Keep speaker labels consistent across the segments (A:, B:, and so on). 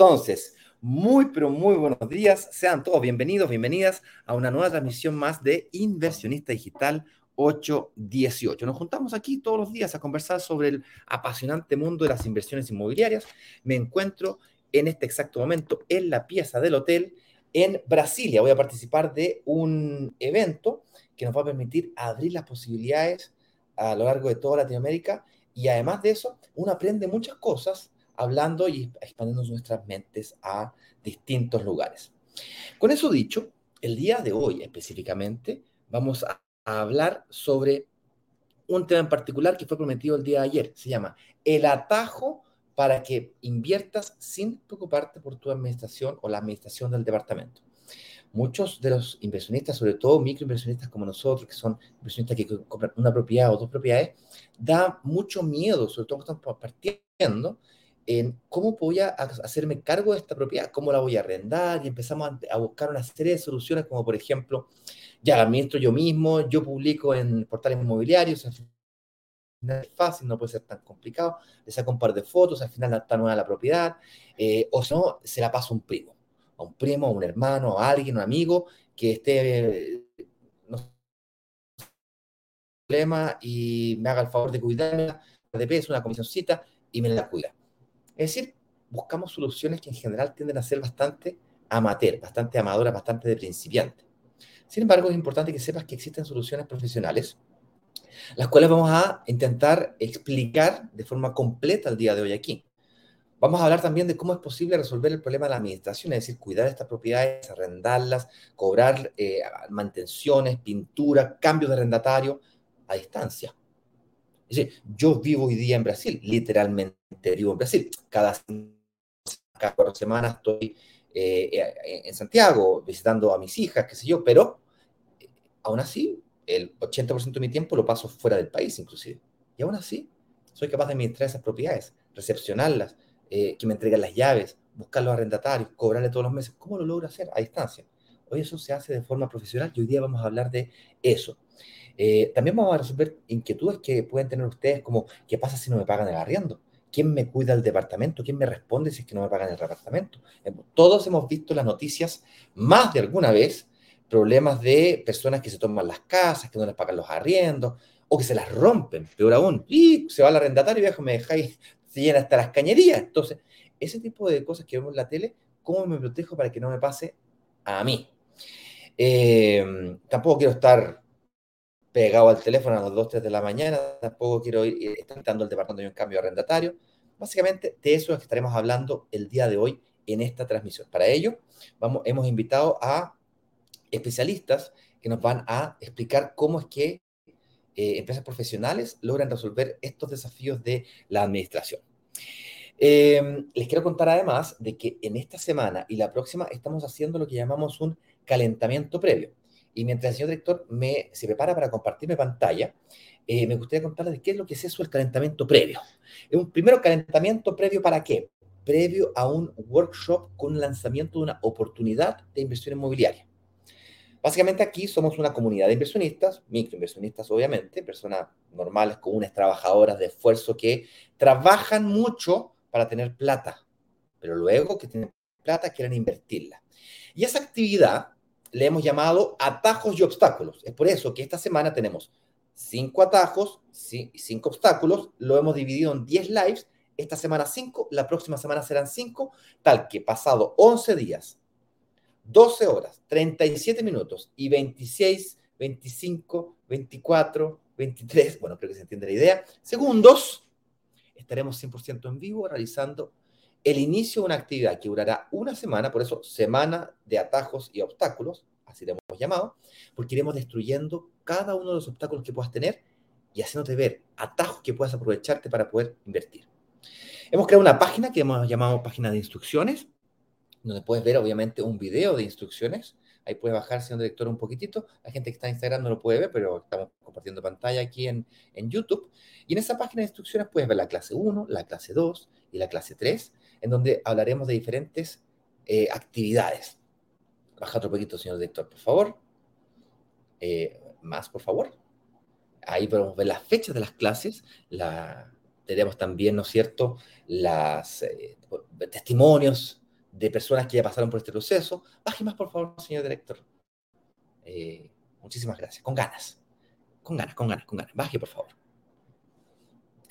A: Entonces, muy, pero muy buenos días. Sean todos bienvenidos, bienvenidas a una nueva transmisión más de Inversionista Digital 818. Nos juntamos aquí todos los días a conversar sobre el apasionante mundo de las inversiones inmobiliarias. Me encuentro en este exacto momento en la pieza del hotel en Brasilia. Voy a participar de un evento que nos va a permitir abrir las posibilidades a lo largo de toda Latinoamérica y además de eso, uno aprende muchas cosas hablando y expandiendo nuestras mentes a distintos lugares. Con eso dicho, el día de hoy específicamente vamos a, hablar sobre un tema en particular que fue prometido el día de ayer. Se llama el atajo para que inviertas sin preocuparte por tu administración o la administración del departamento. Muchos de los inversionistas, sobre todo microinversionistas como nosotros, que son inversionistas que compran una propiedad o dos propiedades, da mucho miedo, sobre todo cuando estamos partiendo, en cómo voy a hacerme cargo de esta propiedad, cómo la voy a arrendar y empezamos a, buscar una serie de soluciones como por ejemplo, ya la administro yo mismo, yo publico en portales inmobiliarios, al final es fácil, no puede ser tan complicado, le saco un par de fotos, al final está nueva la propiedad, eh, o si no, se la paso a un primo, a un primo, a un hermano, a alguien, un amigo que esté... problema y me haga el favor de cuidarme de peso, una comisioncita y me la cuida. Es decir, buscamos soluciones que en general tienden a ser bastante amateur, bastante amadoras, bastante de principiante. Sin embargo, es importante que sepas que existen soluciones profesionales, las cuales vamos a intentar explicar de forma completa el día de hoy aquí. Vamos a hablar también de cómo es posible resolver el problema de la administración, es decir, cuidar estas propiedades, arrendarlas, cobrar eh, mantenciones, pintura, cambios de arrendatario a distancia. Yo vivo hoy día en Brasil, literalmente vivo en Brasil. Cada cuatro semanas estoy eh, eh, en Santiago visitando a mis hijas, qué sé yo, pero eh, aún así el 80% de mi tiempo lo paso fuera del país inclusive. Y aún así soy capaz de administrar esas propiedades, recepcionarlas, que me entreguen las llaves, buscar los arrendatarios, cobrarle todos los meses. ¿Cómo lo logro hacer a distancia? Hoy eso se hace de forma profesional y hoy día vamos a hablar de eso. Eh, también vamos a resolver inquietudes que pueden tener ustedes como, ¿qué pasa si no me pagan el arriendo? ¿Quién me cuida el departamento? ¿Quién me responde si es que no me pagan el departamento? Todos hemos visto las noticias más de alguna vez, problemas de personas que se toman las casas, que no les pagan los arriendos, o que se las rompen, peor aún, y se va al arrendatario y viejo, me dejáis, se llena hasta las cañerías. Entonces, ese tipo de cosas que vemos en la tele, ¿cómo me protejo para que no me pase a mí? Eh, tampoco quiero estar pegado al teléfono a las 2, 3 de la mañana, tampoco quiero ir intentando el departamento de un cambio arrendatario. Básicamente, de eso es que estaremos hablando el día de hoy en esta transmisión. Para ello, vamos, hemos invitado a especialistas que nos van a explicar cómo es que eh, empresas profesionales logran resolver estos desafíos de la administración. Em, les quiero contar además de que en esta semana y la próxima estamos haciendo lo que llamamos un calentamiento previo. Y mientras el señor director me, se prepara para compartirme pantalla, eh, me gustaría contarles qué es lo que es eso el calentamiento previo. Es un primero calentamiento previo para qué? Previo a un workshop con lanzamiento de una oportunidad de inversión inmobiliaria. Básicamente aquí somos una comunidad de inversionistas, microinversionistas obviamente, personas normales, comunes, trabajadoras de esfuerzo que trabajan mucho para tener plata, pero luego que tienen plata quieren invertirla. Y esa actividad le hemos llamado atajos y obstáculos. Es por eso que esta semana tenemos cinco atajos cinco obstáculos. Lo hemos dividido en 10 lives. Esta semana 5, la próxima semana serán 5, tal que pasado 11 días, 12 horas, 37 minutos y 26, 25, 24, 23, bueno, creo que se entiende la idea, segundos, estaremos 100% en vivo realizando el inicio de una actividad que durará una semana, por eso semana de atajos y obstáculos, así le hemos llamado, porque iremos destruyendo cada uno de los obstáculos que puedas tener y haciéndote ver atajos que puedas aprovecharte para poder invertir. Hemos creado una página que hemos llamado página de instrucciones, donde puedes ver obviamente un video de instrucciones Ahí puede bajar, señor director, un poquitito. La gente que está en Instagram no lo puede ver, pero estamos compartiendo pantalla aquí en, en YouTube. Y en esa página de instrucciones puedes ver la clase 1, la clase 2 y la clase 3, en donde hablaremos de diferentes eh, actividades. Baja otro poquito, señor director, por favor. Eh, más, por favor. Ahí podemos ver las fechas de las clases, la, tenemos también, ¿no es cierto?, los eh, testimonios de personas que ya pasaron por este proceso. Baje más, por favor, señor director. Eh, muchísimas gracias. Con ganas. Con ganas, con ganas, con ganas. Baje, por favor.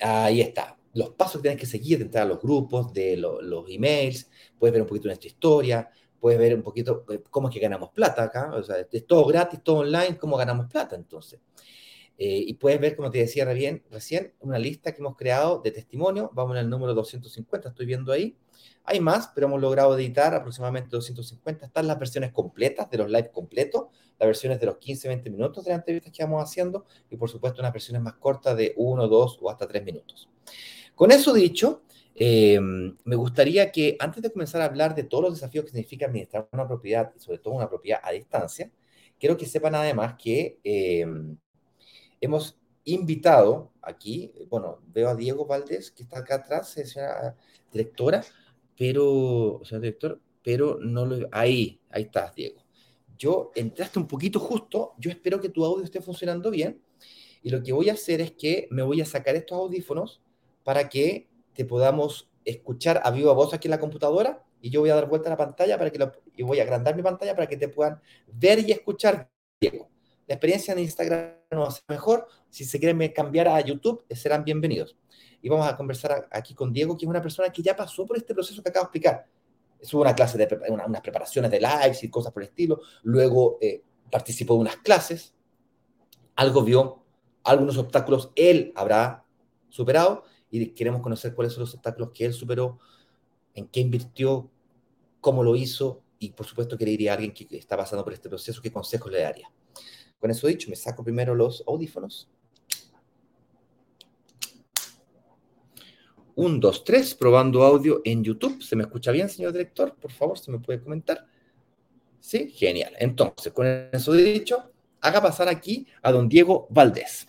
A: Ahí está. Los pasos que tienes que seguir de entrar a los grupos, de los emails. Puedes ver un poquito nuestra historia. Puedes ver un poquito eh, cómo es que ganamos plata acá. O sea, es todo gratis, todo online. ¿Cómo ganamos plata entonces? Eh, y puedes ver, como te decía recién, recién, una lista que hemos creado de testimonio. Vamos el número 250, estoy viendo ahí. Hay más, pero hemos logrado editar aproximadamente 250. Están las versiones completas de los live completos, las versiones de los 15-20 minutos de las entrevistas que vamos haciendo y, por supuesto, unas versiones más cortas de 1, 2 o hasta 3 minutos. Con eso dicho, em, me gustaría que antes de comenzar a hablar de todos los desafíos que significa administrar una propiedad y sobre todo una propiedad a distancia, quiero que sepan además que em, hemos invitado aquí, bueno, veo a Diego Valdés, que está acá atrás, señora directora, pero, señor director, pero no lo... Ahí, ahí estás, Diego. Yo entraste un poquito justo, yo espero que tu audio esté funcionando bien, y lo que voy a hacer es que me voy a sacar estos audífonos para que te podamos escuchar a viva voz aquí en la computadora, y yo voy a dar vuelta a la pantalla para que lo, y voy a agrandar mi pantalla para que te puedan ver y escuchar, Diego la experiencia en Instagram no va a ser mejor. Si se quieren cambiar a YouTube, serán bienvenidos. Y vamos a conversar aquí con Diego, que es una persona que ya pasó por este proceso que acabo de explicar. Hubo una clase de unas preparaciones de lives y cosas por el estilo. Luego eh, participó de unas clases. Algo vio, algunos obstáculos él habrá superado y queremos conocer cuáles son los obstáculos que él superó, en qué invirtió, cómo lo hizo y por supuesto que le diría a alguien que está pasando por este proceso, qué consejos le daría. Con eso dicho, me saco primero los audífonos. Un, dos, tres, probando audio en YouTube. ¿Se me escucha bien, señor director? Por favor, ¿se me puede comentar? Sí, genial. Entonces, con eso dicho, haga pasar aquí a don Diego Valdés.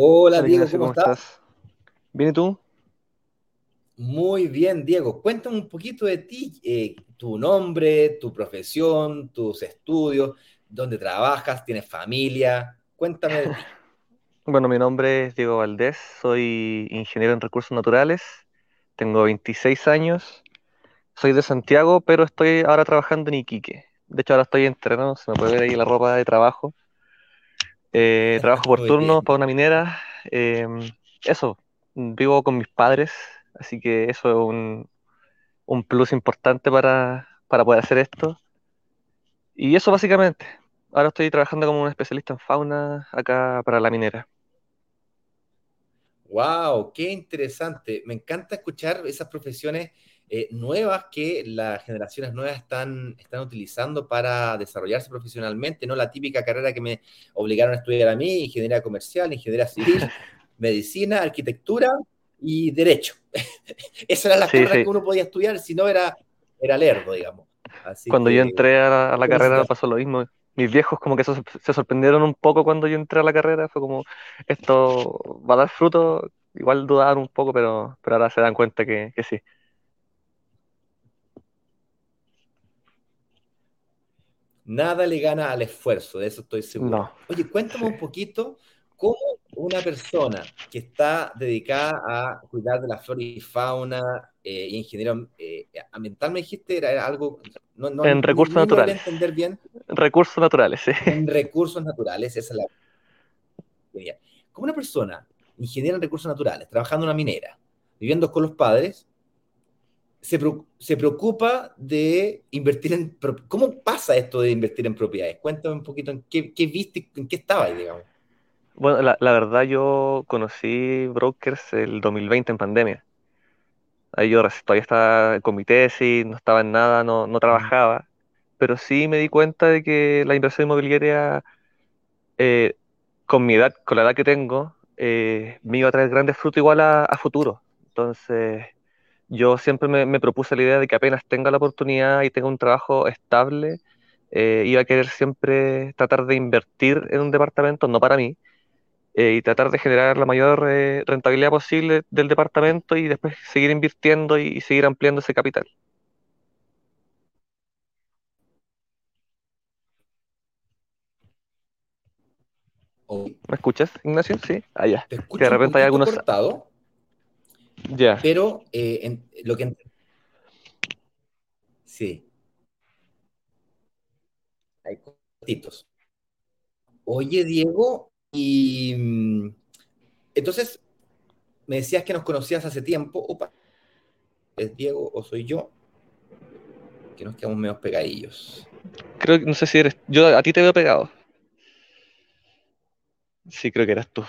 A: Hola, Diego, ¿cómo, estás?
B: ¿Bien y tú?
A: Muy bien, Diego. Cuéntame un poquito de ti, eh, tu nombre, tu profesión, tus estudios, dónde trabajas, tienes familia. Cuéntame de ti.
B: Bueno, mi nombre es Diego Valdés, soy ingeniero en recursos naturales, tengo 26 años, soy de Santiago, pero estoy ahora trabajando en Iquique. De hecho, ahora estoy entrenando, se me puede ver ahí la ropa de trabajo. Eh, trabajo por turno para una minera. Em, eso, vivo con mis padres, así que eso es un, un plus importante para, para, poder hacer esto. Y eso básicamente. Ahora estoy trabajando como un especialista en fauna acá para la minera.
A: ¡Wow! ¡Qué interesante! Me encanta escuchar esas profesiones eh, nuevas que las generaciones nuevas están, están utilizando para desarrollarse profesionalmente, no la típica carrera que me obligaron a estudiar a mí, ingeniería comercial, ingeniería civil, medicina, arquitectura y derecho. Esa era la carrera que uno podía estudiar, si no era, era lerdo, digamos.
B: cuando yo entré a la, carrera pasó lo mismo. Mis viejos como que se, sorprendieron un poco cuando yo entré a la carrera, fue como, esto va a dar fruto, igual dudaban un poco, pero, pero ahora se dan cuenta que, que sí.
A: Nada le gana al esfuerzo, de eso estoy seguro. Oye, cuéntame un poquito cómo una persona que está dedicada a cuidar de la flora y fauna eh, y ingeniero eh, ambiental, me dijiste, era algo...
B: No, en recursos naturales. entender bien. Recursos naturales, sí.
A: En recursos naturales, esa es la... Como una persona, ingeniera en recursos naturales, trabajando en una minera, viviendo con los padres, se, preocupa de invertir en... ¿Cómo pasa esto de invertir en propiedades? Cuéntame un poquito en qué, viste, en qué estaba ahí, digamos.
B: Bueno, la, verdad yo conocí brokers el 2020 en pandemia. Ahí yo todavía estaba con mi tesis, no estaba en nada, no, no trabajaba. pero sí me di cuenta de que la inversión inmobiliaria, eh, con mi edad, con la edad que tengo, eh, me iba a traer grandes frutos igual a, a futuro. Entonces, yo siempre me, me, propuse la idea de que apenas tenga la oportunidad y tenga un trabajo estable, eh, iba a querer siempre tratar de invertir en un departamento, no para mí, eh, y tratar de generar la mayor eh, rentabilidad posible del departamento y después seguir invirtiendo y, y seguir ampliando ese capital. ¿Me escuchas, Ignacio? Sí. Ah.
A: Te escucho
B: que de repente hay algunos.
A: cortado,
B: Ya.
A: pero eh, en, lo que. Sí. Hay cortitos. Oye, Diego, y mm, entonces me decías que nos conocías hace tiempo. Opa, ¿es Diego o soy yo? Que nos quedamos medio pegadillos.
B: Creo que no sé si eres. Yo a ti te veo pegado. Sí, creo que eras tú.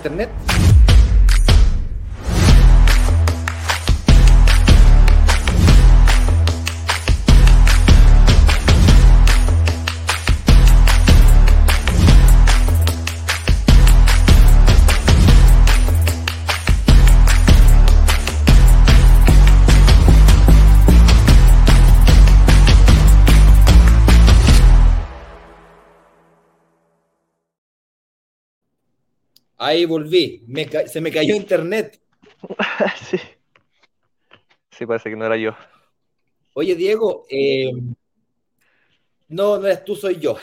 A: Internet. Ahí volví. Me se me cayó internet.
B: sí. Sí, parece que no era yo.
A: Oye, Diego, eh, no, no eres tú, soy yo.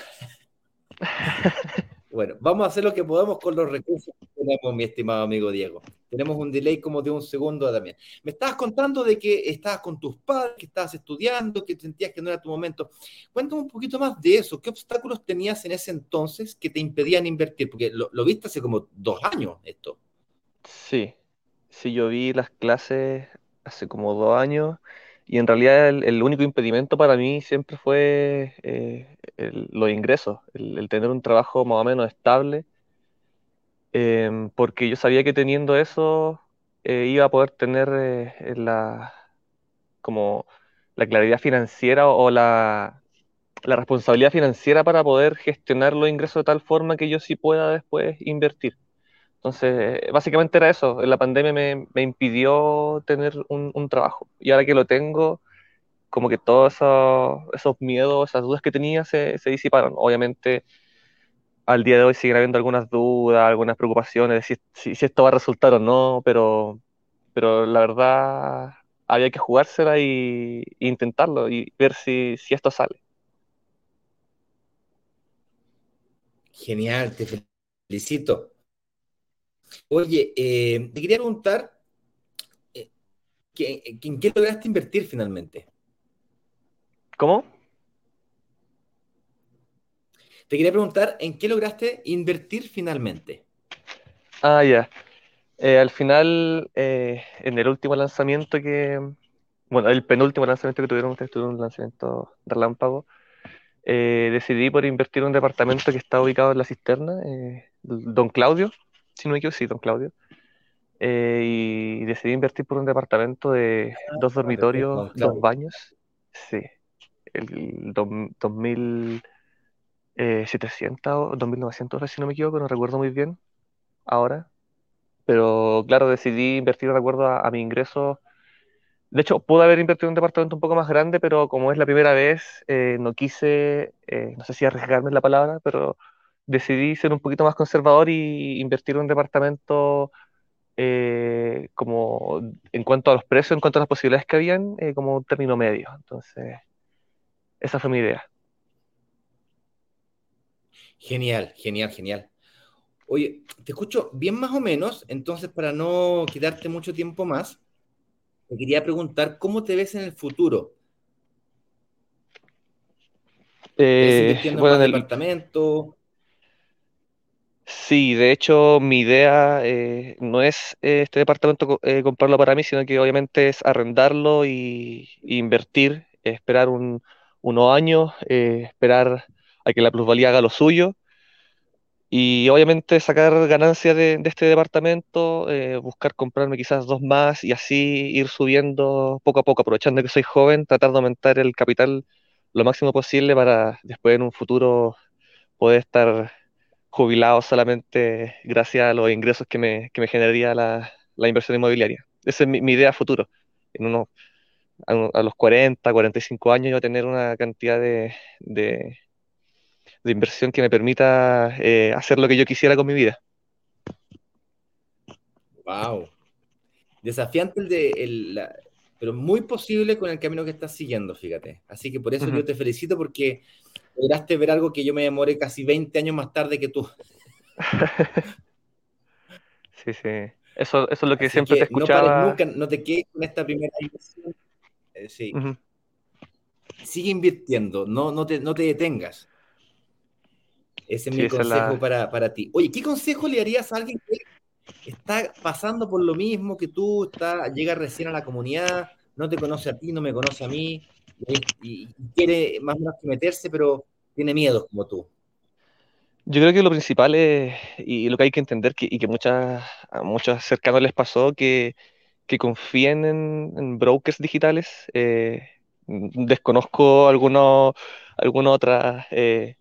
A: Bueno, vamos a hacer lo que podamos con los recursos que tenemos, mi estimado amigo Diego. Tenemos un delay como de un segundo también. Me estabas contando de que estabas con tus padres, que estabas estudiando, que sentías que no era tu momento. Cuéntame un poquito más de eso. ¿Qué obstáculos tenías en ese entonces que te impedían invertir? Porque lo, viste hace como dos años esto.
B: Sí. Sí, yo vi las clases hace como dos años y en realidad el, único impedimento para mí siempre fue eh, el- los ingresos, el, tener un trabajo más o menos estable, em, porque yo sabía que teniendo eso eh, iba a poder tener eh, la, como la claridad financiera o la, la responsabilidad financiera para poder gestionar los ingresos de tal forma que yo sí pueda después invertir. Entonces, eh, básicamente era eso. La pandemia me, impidió tener un, trabajo. Y ahora que lo tengo, como que todos esos, esos miedos, esas dudas que tenía se, se disiparon. Obviamente, al día de hoy siguen habiendo algunas dudas, algunas preocupaciones si, esto va a resultar o no, pero, pero la verdad había que jugársela y, y intentarlo y ver si, si esto sale.
A: Genial, te felicito. Oye, eh, te quería preguntar, eh, ¿que- ¿en qué lograste invertir finalmente?
B: ¿Cómo?
A: Te quería preguntar, ¿en qué lograste invertir finalmente?
B: Ah, ya. Eh, al final, en el último lanzamiento que, bueno, el penúltimo lanzamiento que tuvieron ustedes, tuvieron un lanzamiento relámpago, decidí por invertir en un departamento que está ubicado en la cisterna, Don Claudio, si no me equivoco, sí, Don Claudio. Eh, y decidí invertir por un departamento de dos
A: Ah, perfecto,
B: dormitorios, dos baños. Sí, el dos- 2700 o 2900 horas, si no me equivoco, no recuerdo muy bien ahora. Pero claro, decidí invertir de acuerdo a, a mi ingreso. De hecho, pude haber invertido en un departamento un poco más grande, pero como es la primera vez, eh, no quise, eh, no sé si arriesgarme es la palabra, pero decidí ser un poquito más conservador y invertir en un departamento eh, como en cuanto a los precios, en cuanto a las posibilidades que habían, eh, como un término medio. Entonces, esa fue mi idea.
A: Genial, genial, genial. Oye, te escucho bien más o menos, entonces para no quedarte mucho tiempo más, te quería preguntar cómo te ves en el futuro.
B: Eh, bueno, en el departamento? Sí, de hecho mi idea eh, no es eh, este departamento comprarlo para mí, sino que obviamente es arrendarlo y, invertir, esperar un, unos años, esperar a que la plusvalía haga lo suyo y obviamente sacar ganancias de, este departamento, eh, buscar comprarme quizás dos más y así ir subiendo poco a poco, aprovechando que soy joven, tratar de aumentar el capital lo máximo posible para después en un futuro poder estar jubilado solamente gracias a los ingresos que me, que me generaría la, inversión inmobiliaria. Esa es mi, idea futuro. En uno, a, los 40, 45 años yo tener una cantidad de de inversión que me permita eh, hacer lo que yo quisiera con mi vida.
A: Wow. Desafiante el de el, pero muy posible con el camino que estás siguiendo, fíjate. Así que por eso yo te felicito porque lograste ver algo que yo me demoré casi 20 años más tarde que tú.
B: sí, sí. Eso, eso es lo que siempre te escuchaba.
A: No pares nunca, no te quedes con esta primera inversión. Eh, sí. Sigue invirtiendo, no, no, te, no te detengas. Ese es mi consejo para, ti. Oye, ¿qué consejo le darías a alguien que está pasando por lo mismo que tú, está, llega recién a la comunidad, no te conoce a ti, no me conoce a mí, y, quiere más o menos que meterse, pero tiene miedo como tú?
B: Yo creo que lo principal es, y lo que hay que entender, que, y que muchas, a muchos cercanos les pasó, que, que confíen en, brokers digitales. Eh, desconozco alguna otras eh,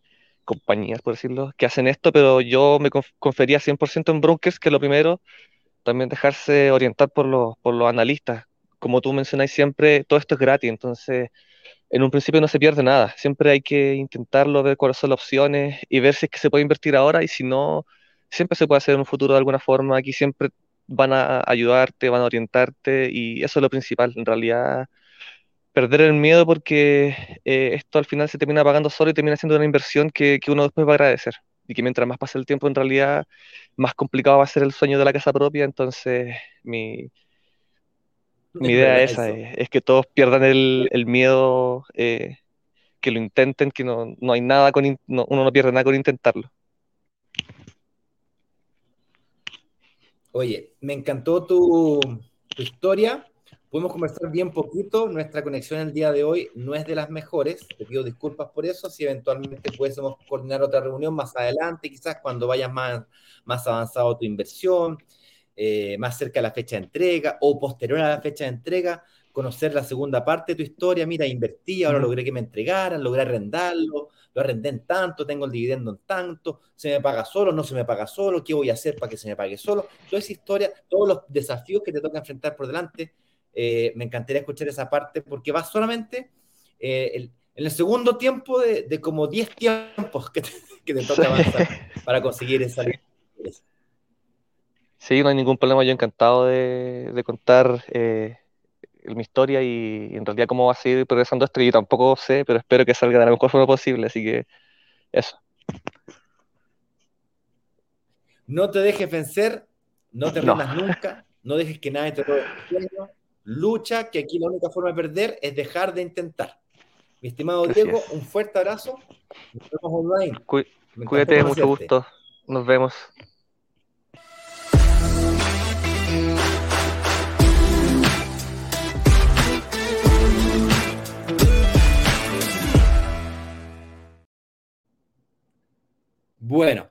B: compañías, por decirlo, que hacen esto, pero yo me confería 100% en brokers, que lo primero, también dejarse orientar por los, por los analistas. Como tú mencionáis siempre, todo esto es gratis, entonces en un principio no se pierde nada. Siempre hay que intentarlo, ver cuáles son las opciones y ver si es que se puede invertir ahora y si no, siempre se puede hacer en un futuro de alguna forma. Aquí siempre van a ayudarte, van a orientarte y eso es lo principal. En realidad, perder el miedo porque eh, esto al final se termina pagando solo y termina siendo una inversión que, uno después va a agradecer. Y que mientras más pase el tiempo, en realidad, más complicado va a ser el sueño de la casa propia. Entonces, mi, mi idea es esa, es, que todos pierdan el, miedo, eh, que lo intenten, que no, hay nada con, uno no pierde nada con intentarlo.
A: Oye, me encantó tu, tu historia Podemos conversar bien poquito, nuestra conexión el día de hoy no es de las mejores, te pido disculpas por eso, si eventualmente pudiésemos coordinar otra reunión más adelante, quizás cuando vayas más, más avanzado tu inversión, eh, más cerca de la fecha de entrega o posterior a la fecha de entrega, conocer la segunda parte de tu historia, mira, invertí, ahora logré que me entregaran, logré arrendarlo, lo arrendé en tanto, tengo el dividendo en tanto, se me paga solo, no se me paga solo, qué voy a hacer para que se me pague solo, toda esa historia, todos los desafíos que te toca enfrentar por delante, eh, me encantaría escuchar esa parte porque va solamente eh, en el segundo tiempo de, como 10 tiempos que te, toca avanzar para conseguir esa
B: Sí, no hay ningún problema. Yo encantado de, contar eh, mi historia y, en realidad cómo va a seguir progresando esto. Yo tampoco sé, pero espero que salga de la mejor forma posible. Así que eso.
A: No te dejes vencer, no te rindas nunca, no dejes que nadie te robe el sueño lucha, que aquí la única forma de perder es dejar de intentar. Mi estimado Diego, un fuerte abrazo. Nos vemos online.
B: cuídate, mucho gusto. Nos vemos.
A: Bueno,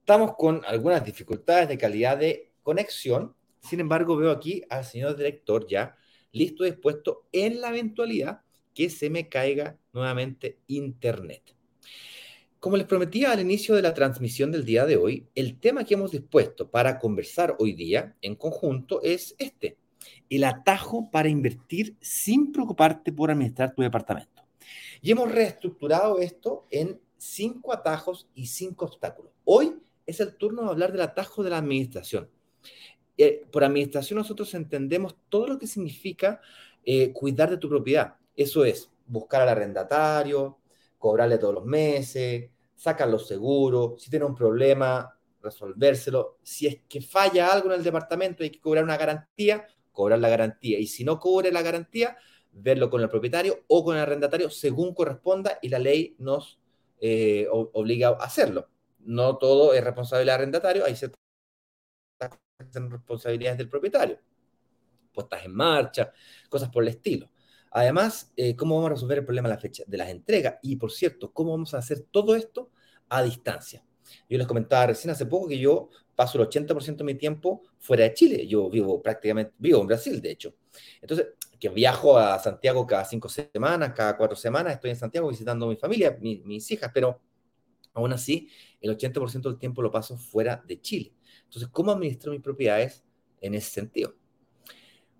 A: estamos con algunas dificultades de calidad de conexión. Sin embargo, veo aquí al señor director ya listo y dispuesto en la eventualidad que se me caiga nuevamente Internet. Como les prometía al inicio de la transmisión del día de hoy, el tema que hemos dispuesto para conversar hoy día en conjunto es este, el atajo para invertir sin preocuparte por administrar tu departamento. Y hemos reestructurado esto en cinco atajos y cinco obstáculos. Hoy es el turno de hablar del atajo de la administración. Eh, por administración nosotros entendemos todo lo que significa eh, cuidar de tu propiedad. Eso es buscar al arrendatario, cobrarle todos los meses, sacar los seguros, si tiene un problema, resolvérselo. Si es que falla algo en el departamento, hay que cobrar una garantía, cobrar la garantía. Y si no cobre la garantía, verlo con el propietario o con el arrendatario según corresponda y la ley nos eh, obliga a hacerlo. No todo es responsabilidad del arrendatario, hay ciertas responsabilidades del propietario, puestas en marcha, cosas por el estilo. Además, eh, ¿cómo vamos a resolver el problema de, la fecha, de las entregas? Y por cierto, ¿cómo vamos a hacer todo esto a distancia? Yo les comentaba recién hace poco que yo paso el 80% de mi tiempo fuera de Chile. Yo vivo prácticamente, vivo en Brasil, de hecho. Entonces, que viajo a Santiago cada cinco semanas, cada cuatro semanas, estoy en Santiago visitando a mi familia, mis hijas, pero aún así, el 80% del tiempo lo paso fuera de Chile. Entonces, ¿cómo administro mis propiedades en ese sentido?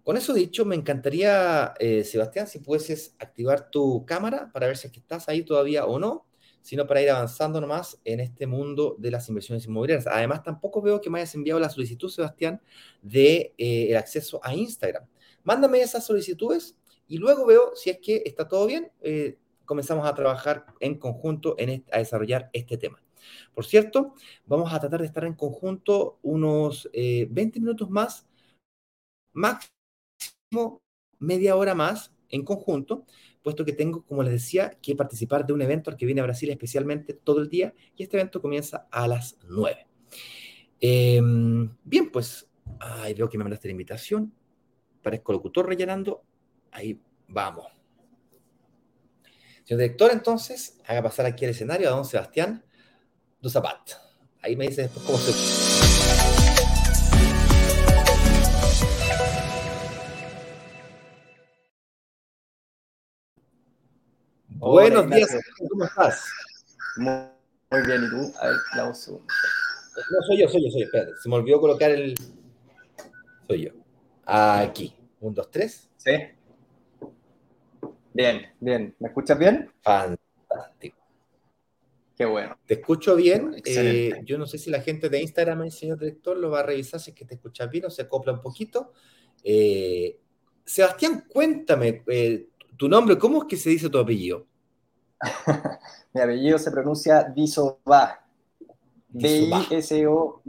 A: Con eso dicho, me encantaría, eh, Sebastián, si pudieses activar tu cámara para ver si estás ahí todavía o no sino para ir avanzando nomás en este mundo de las inversiones inmobiliarias. Además, tampoco veo que me hayas enviado la solicitud, Sebastián, de eh, acceso a Instagram. Mándame esas solicitudes y luego veo si es que está todo bien. Eh, comenzamos a trabajar en conjunto en a desarrollar este tema. Por cierto, vamos a tratar de estar en conjunto unos 20 eh, minutos más, máximo media hora más en conjunto, puesto que tengo, como les decía, que participar de un evento al que viene a Brasil especialmente todo el día, y este evento comienza a las 9. Em, bien, pues, ahí veo que me mandaste la invitación, parezco locutor rellenando, ahí vamos. Señor director, entonces, haga pasar aquí al escenario a don Sebastián Duzapat. Ahí me dice después cómo estoy. Buenos días, ¿cómo estás?
C: Muy, bien, ¿y tú? A ver. No,
A: soy yo, soy yo, soy yo. Espérate, se me olvidó colocar el. Soy yo. Aquí. Un, dos, tres.
C: Sí. Bien, bien. ¿Me escuchas bien?
A: Fantástico.
C: Qué bueno.
A: Te escucho bien. Eh, yo no sé si la gente de Instagram, el señor director, lo va a revisar si es que te escuchas bien o se acopla un poquito. Eh, Sebastián, cuéntame eh, tu nombre, ¿cómo es que se dice tu apellido?
C: Mi apellido se pronuncia Disoba. D-I-S-O-B-A.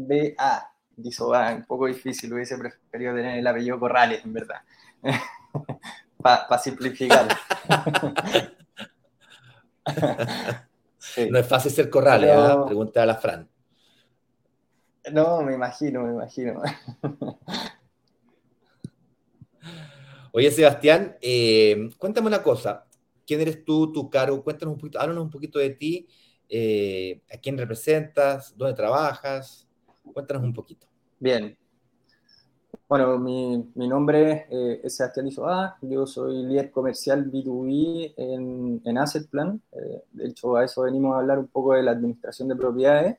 C: Disoba, un poco difícil, hubiese preferido tener el apellido Corrales, en verdad. Para simplificar.
A: No es fácil ser Corrales, ¿eh? Pregunta a la Fran.
C: No, me imagino, me imagino.
A: Oye, Sebastián, eh, cuéntame una cosa quién eres tú, tu cargo, cuéntanos un poquito, háblanos un poquito de ti, eh, a quién representas, dónde trabajas, cuéntanos un poquito.
C: Bien. Bueno, mi, mi nombre eh, es Sebastián Isoa, yo soy líder comercial B2B en, en Asset Plan, eh, de hecho a eso venimos a hablar un poco de la administración de propiedades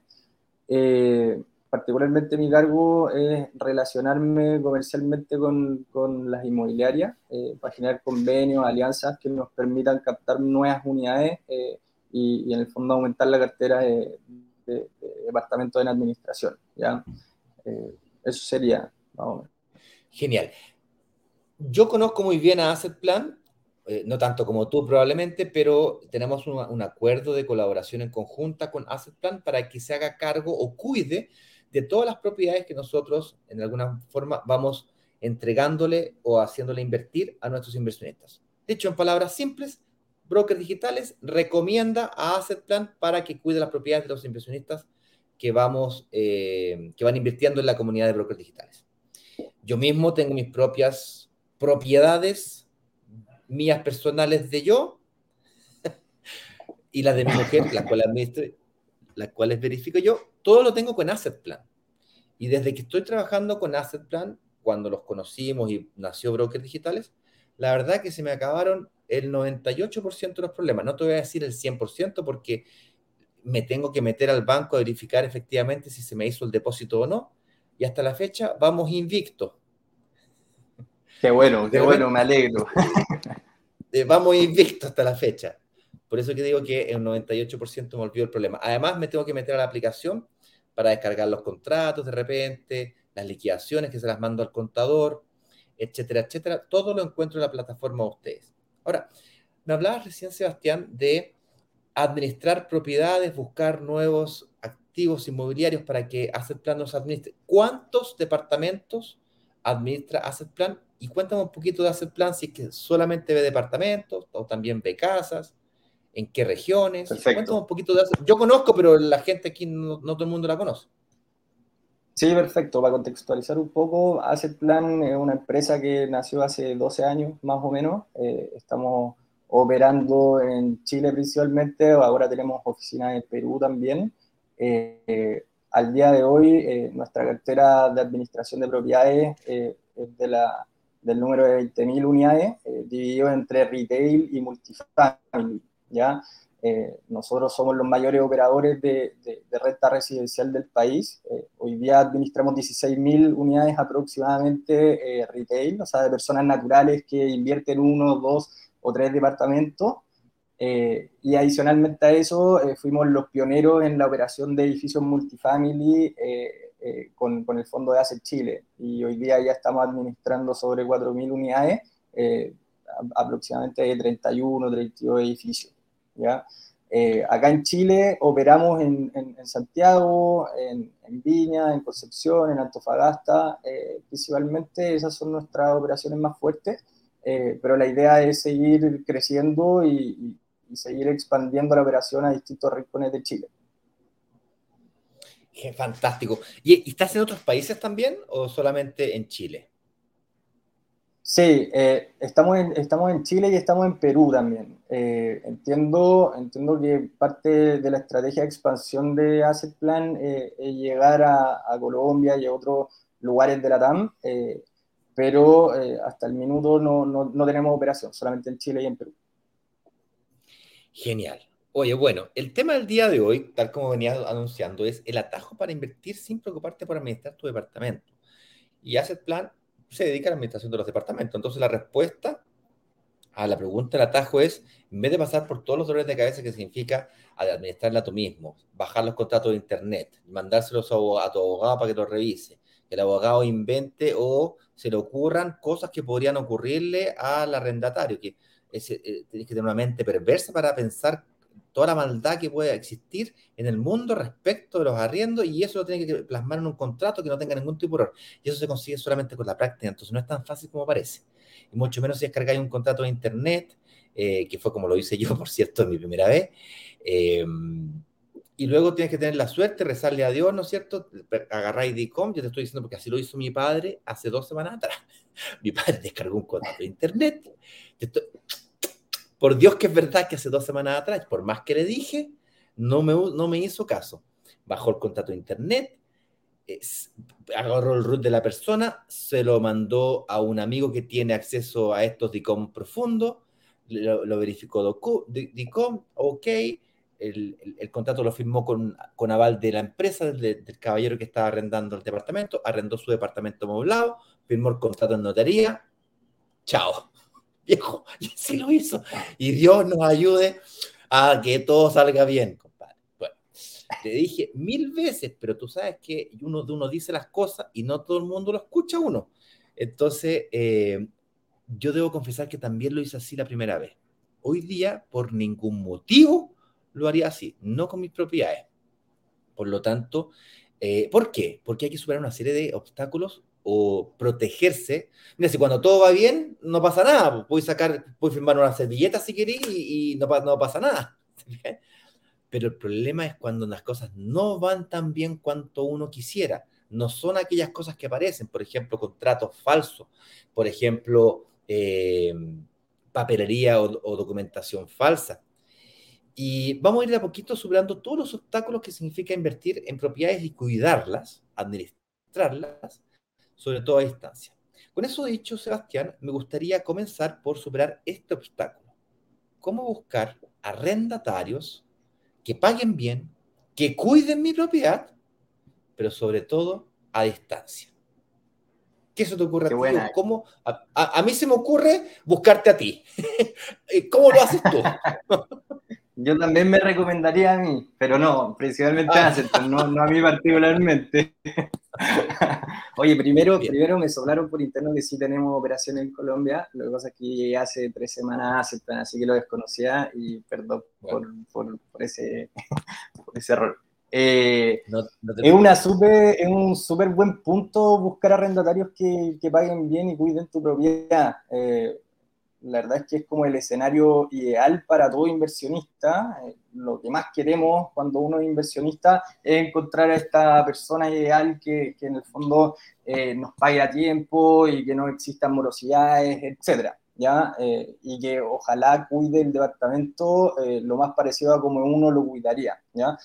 C: particularmente mi cargo es relacionarme comercialmente con, con las inmobiliarias eh, para generar convenios, alianzas que nos permitan captar nuevas unidades eh, y, en el fondo aumentar la cartera de, departamento de administración. ¿ya? Eh, eso sería,
A: Genial. Yo conozco muy bien a Asset Plan, no tanto como tú probablemente, pero tenemos un, acuerdo de colaboración en conjunta con Asset Plan para que se haga cargo o cuide de todas las propiedades que nosotros, en alguna forma, vamos entregándole o haciéndole invertir a nuestros inversionistas. De hecho, en palabras simples, Brokers Digitales recomienda a Asset Plan para que cuide las propiedades de los inversionistas que, vamos, eh, que van invirtiendo en la comunidad de Brokers Digitales. Yo mismo tengo mis propias propiedades, mías personales de yo, y las de mi mujer, las cuales verifico yo, todo lo tengo con Asset Plan. Y desde que estoy trabajando con Asset Plan, cuando los conocimos y nació Brokers Digitales, la verdad que se me acabaron el 98% de los problemas. No te voy a decir el 100% porque me tengo que meter al banco a verificar efectivamente si se me hizo el depósito o no. Y hasta la fecha vamos invictos.
C: Qué bueno, qué bueno, me alegro.
A: Eh, vamos invictos hasta la fecha. Por eso que digo que el 98% me olvidó el problema. Además, me tengo que meter a la aplicación para descargar los contratos de repente, las liquidaciones que se las mando al contador, etcétera, etcétera. Todo lo encuentro en la plataforma de ustedes. Ahora, me hablabas recién, Sebastián, de administrar propiedades, buscar nuevos activos inmobiliarios para que Asset Plan nos administre. ¿Cuántos departamentos administra Asset Plan? Y cuéntame un poquito de Asset Plan, si es que solamente ve departamentos o también ve casas, en qué regiones. Cuéntame un poquito de Yo conozco, pero la gente aquí no, todo el mundo la conoce.
C: Sí, perfecto. Para contextualizar un poco, Asset Plan es una empresa que nació hace 12 años, más o menos. Eh, estamos operando en Chile principalmente, ahora tenemos oficinas en Perú también. Eh, al día de hoy, eh, nuestra cartera de administración de propiedades es de la, del número de 20.000 unidades, dividido entre retail y multifamily. ¿ya? Eh, nosotros somos los mayores operadores de, renta residencial del país. Eh, hoy día administramos 16.000 unidades aproximadamente eh, retail, o sea, de personas naturales que invierten uno, dos o tres departamentos. y adicionalmente a eso, fuimos los pioneros en la operación de edificios multifamily con, con, el Fondo de ACE Chile. Y hoy día ya estamos administrando sobre 4.000 unidades, aproximadamente de 31, 32 edificios. ¿ya? Eh, acá en Chile operamos en, Santiago, en, Viña, en Concepción, en Antofagasta, eh, principalmente esas son nuestras operaciones más fuertes, eh, pero la idea es seguir creciendo y, seguir expandiendo la operación a distintos rincones de Chile.
A: Qué fantástico. ¿Y estás en otros países también o solamente en Chile?
C: Sí, eh, estamos, en, estamos en Chile y estamos en Perú también. Eh, entiendo, entiendo que parte de la estrategia de expansión de Asset Plan es llegar a, Colombia y a otros lugares de la TAM, pero hasta el minuto no, no, no tenemos operación, solamente en Chile y en Perú.
A: Genial. Oye, bueno, el tema del día de hoy, tal como venía anunciando, es el atajo para invertir sin preocuparte por administrar tu departamento. Y Asset Plan se dedica a la administración de los departamentos. Entonces la respuesta a la pregunta del atajo es, en vez de pasar por todos los dolores de cabeza que significa administrarla tú mismo, bajar los contratos de internet, mandárselos a, tu abogado para que lo revise, el abogado invente o se le ocurran cosas que podrían ocurrirle al arrendatario, que es, eh, tienes que tener una mente perversa para pensar toda la maldad que pueda existir en el mundo respecto de los arriendos y eso lo tiene que plasmar en un contrato que no tenga ningún tipo de error. Y eso se consigue solamente con la práctica, entonces no es tan fácil como parece. Y mucho menos si descargáis un contrato de internet, eh, que fue como lo hice yo, por cierto, mi primera vez. Em, y luego tienes que tener la suerte, rezarle a Dios, ¿no es cierto? Agarráis DICOM, yo te estoy diciendo porque así lo hizo mi padre hace dos semanas atrás. Mi padre descargó un contrato de internet. Por Dios que es verdad que hace dos semanas atrás, por más que le dije, no me, no me hizo caso. Bajó el contrato de internet, agarró el root de la persona, se lo mandó a un amigo que tiene acceso a estos DICOM profundo, lo, verificó DICOM, ok, el, el, contrato lo firmó con, con aval de la empresa, del, caballero que estaba arrendando el departamento, arrendó su departamento moblado, firmó el contrato en notaría, chao viejo, y así lo hizo. Y Dios nos ayude a que todo salga bien, compadre. Bueno, te dije mil veces, pero tú sabes que uno, uno dice las cosas y no todo el mundo lo escucha uno. Entonces, eh, yo debo confesar que también lo hice así la primera vez. Hoy día, por ningún motivo, lo haría así, no con mis propiedades. Por lo tanto, eh, ¿por qué? Porque hay que superar una serie de obstáculos o protegerse. Mira, si cuando todo va bien, no pasa nada. Puedes sacar, puedes firmar una servilleta si querés y, no, pasa nada. Pero el problema es cuando las cosas no van tan bien cuanto uno quisiera. No son aquellas cosas que aparecen, por ejemplo, contratos falsos, por ejemplo, eh, papelería o documentación falsa. Y vamos a ir de a poquito superando todos los obstáculos que significa invertir en propiedades y cuidarlas, administrarlas, sobre todo a distancia. Con eso dicho, Sebastián, me gustaría comenzar por superar este obstáculo. ¿Cómo buscar arrendatarios que paguen bien, que cuiden mi propiedad, pero sobre todo a distancia? ¿Qué se te ocurre a ti? ¿Cómo? A, mí se me ocurre buscarte a ti. ¿Cómo lo haces tú?
C: Yo también me recomendaría a mí, pero no, principalmente a ah. no, no, a mí particularmente. Oye, primero, primero me soplaron por interno que sí tenemos operaciones en Colombia. Lo que pasa es que llegué hace tres semanas a así que lo desconocía y perdón por, por, ese, por ese error. Eh, es, una super, es un súper buen punto buscar arrendatarios que, que, paguen bien y cuiden tu propiedad. Eh, la verdad es que es como el escenario ideal para todo inversionista. Eh, lo que más queremos cuando uno es inversionista es encontrar a esta persona ideal que, que en el fondo nos pague a tiempo y que no existan morosidades, etcétera. ¿ya? y que ojalá cuide el departamento lo más parecido a como uno lo cuidaría, ¿ya?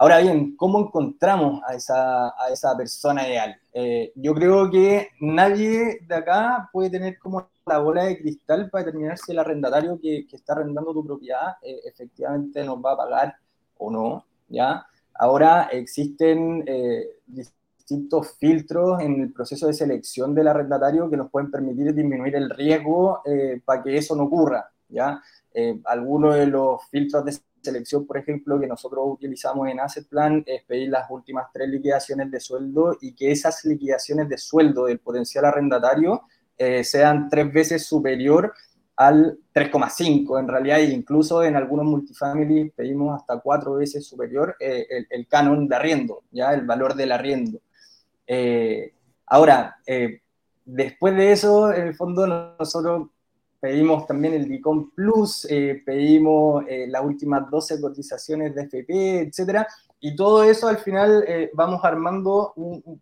C: Ahora bien, ¿cómo encontramos a esa, a esa persona ideal? Eh, yo creo que nadie de acá puede tener como la bola de cristal para determinar si el arrendatario que, que está arrendando tu propiedad eh, efectivamente nos va a pagar o no, ¿ya? Ahora existen eh, distintos filtros en el proceso de selección del arrendatario que nos pueden permitir disminuir el riesgo para que eso no ocurra, ¿ya? algunos de los filtros de selección, por ejemplo, que nosotros utilizamos en Asset Plan es pedir las últimas tres liquidaciones de sueldo y que esas liquidaciones de sueldo del potencial arrendatario eh, sean tres veces superior al 3,5. En realidad, incluso en algunos multifamily pedimos hasta cuatro veces superior eh, el, canon de arriendo, ya el valor del arriendo. Eh, ahora, después de eso, en el fondo nosotros pedimos también el DICOM Plus, eh, pedimos eh, las últimas 12 cotizaciones de FP, etcétera, y todo eso al final eh, vamos armando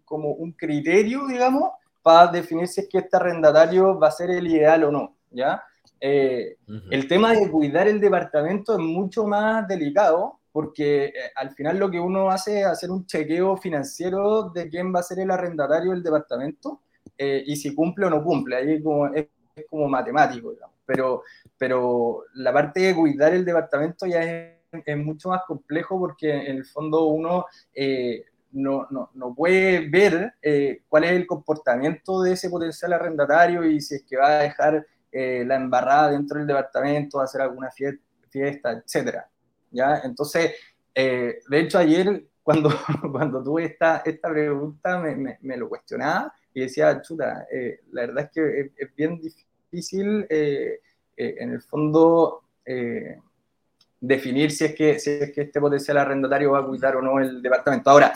C: como un criterio, digamos, para definir si es que este arrendatario va a ser el ideal o no, ¿ya? El tema de cuidar el departamento es mucho más delicado, porque al final lo que uno hace es hacer un chequeo financiero de quién va a ser el arrendatario del departamento, y si cumple o no cumple, ahí como es es como matemático, digamos. Pero, pero la parte de cuidar el departamento ya es, es mucho más complejo porque en el fondo uno eh, no, no, no, puede ver eh, cuál es el comportamiento de ese potencial arrendatario y si es que va a dejar eh, la embarrada dentro del departamento, hacer alguna fiesta, etcétera. ¿ya? Entonces, de hecho ayer cuando, cuando tuve esta, esta pregunta me, me, lo cuestionaba y decía, chuta, la verdad es que es, es bien difícil eh, eh, en el fondo, eh, definir si es, que, si es que este potencial arrendatario va a cuidar o no el departamento. Ahora,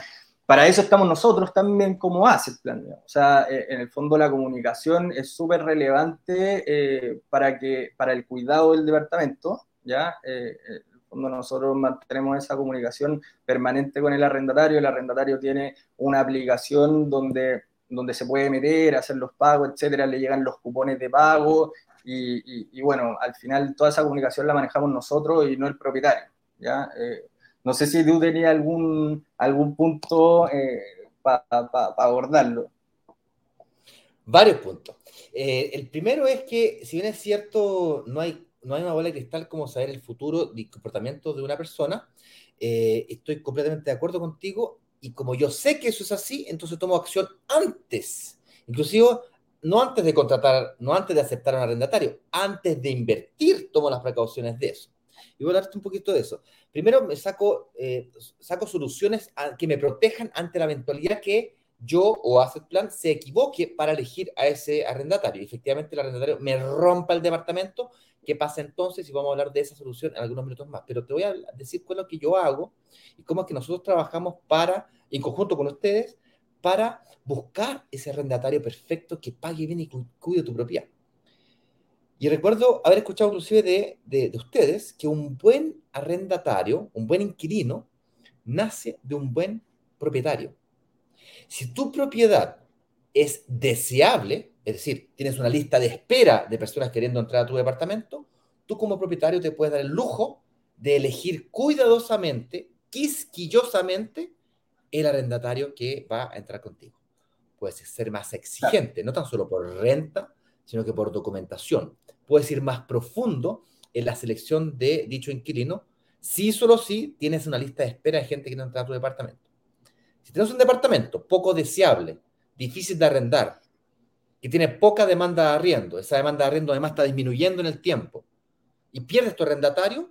C: para eso estamos nosotros también como Asset Plan. O sea, en el fondo la comunicación es súper relevante para, que, para el cuidado del departamento, ¿ya? en el fondo nosotros mantenemos esa comunicación permanente con el arrendatario. El arrendatario tiene una aplicación donde donde se puede meter, hacer los pagos, etcétera, le llegan los cupones de pago y, bueno, al final toda esa comunicación la manejamos nosotros y no el propietario. ¿ya? Eh, no sé si tú tenías algún, algún punto eh, para abordarlo.
A: Varios puntos. Eh, el primero es que, si bien es cierto, no hay, no hay una bola de cristal como saber el futuro y comportamiento de una persona, estoy completamente de acuerdo contigo y como yo sé que eso es así, entonces tomo acción antes. Inclusive, no antes de contratar, no antes de aceptar a un arrendatario, antes de invertir, tomo las precauciones de eso. Y voy a darte un poquito de eso. Primero, me saco, eh, saco soluciones que me protejan ante la eventualidad que yo o Asset Plan se equivoque para elegir a ese arrendatario. Efectivamente, el arrendatario me rompa el departamento ¿Qué pasa entonces? Y vamos a hablar de esa solución en algunos minutos más. Pero te voy a decir cuál es lo que yo hago y cómo es que nosotros trabajamos para, en conjunto con ustedes, para buscar ese arrendatario perfecto que pague bien y cuide tu propiedad. Y recuerdo haber escuchado inclusive de, de, de ustedes que un buen arrendatario, un buen inquilino, nace de un buen propietario. Si tu propiedad es deseable, es decir, tienes una lista de espera de personas queriendo entrar a tu departamento, tú como propietario te puedes dar el lujo de elegir cuidadosamente, quisquillosamente, el arrendatario que va a entrar contigo. Puedes ser más exigente, no tan solo por renta, sino que por documentación. Puedes ir más profundo en la selección de dicho inquilino, si solo si tienes una lista de espera de gente que quiere entrar a tu departamento. Si tienes un departamento poco deseable, difícil de arrendar, que tiene poca demanda de arriendo, esa demanda de arriendo además está disminuyendo en el tiempo, y pierdes tu arrendatario,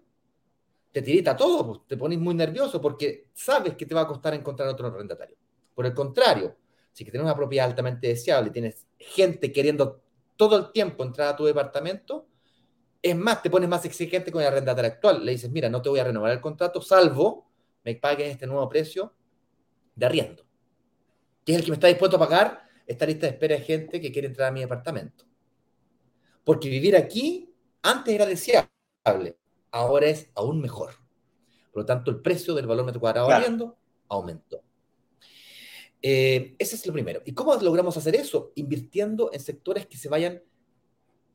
A: te tirita todo, pues, te pones muy nervioso porque sabes que te va a costar encontrar otro arrendatario. Por el contrario, si tienes una propiedad altamente deseable tienes gente queriendo todo el tiempo entrar a tu departamento, es más, te pones más exigente con el arrendatario actual. Le dices, mira, no te voy a renovar el contrato, salvo me pagues este nuevo precio de arriendo, que es el que me está dispuesto a pagar esta lista de espera de gente que quiere entrar a mi departamento. Porque vivir aquí antes era deseable, ahora es aún mejor. Por lo tanto, el precio del valor metro cuadrado arriendo aumentó. Eh, ese es lo primero. ¿Y cómo logramos hacer eso? Invirtiendo en sectores que se vayan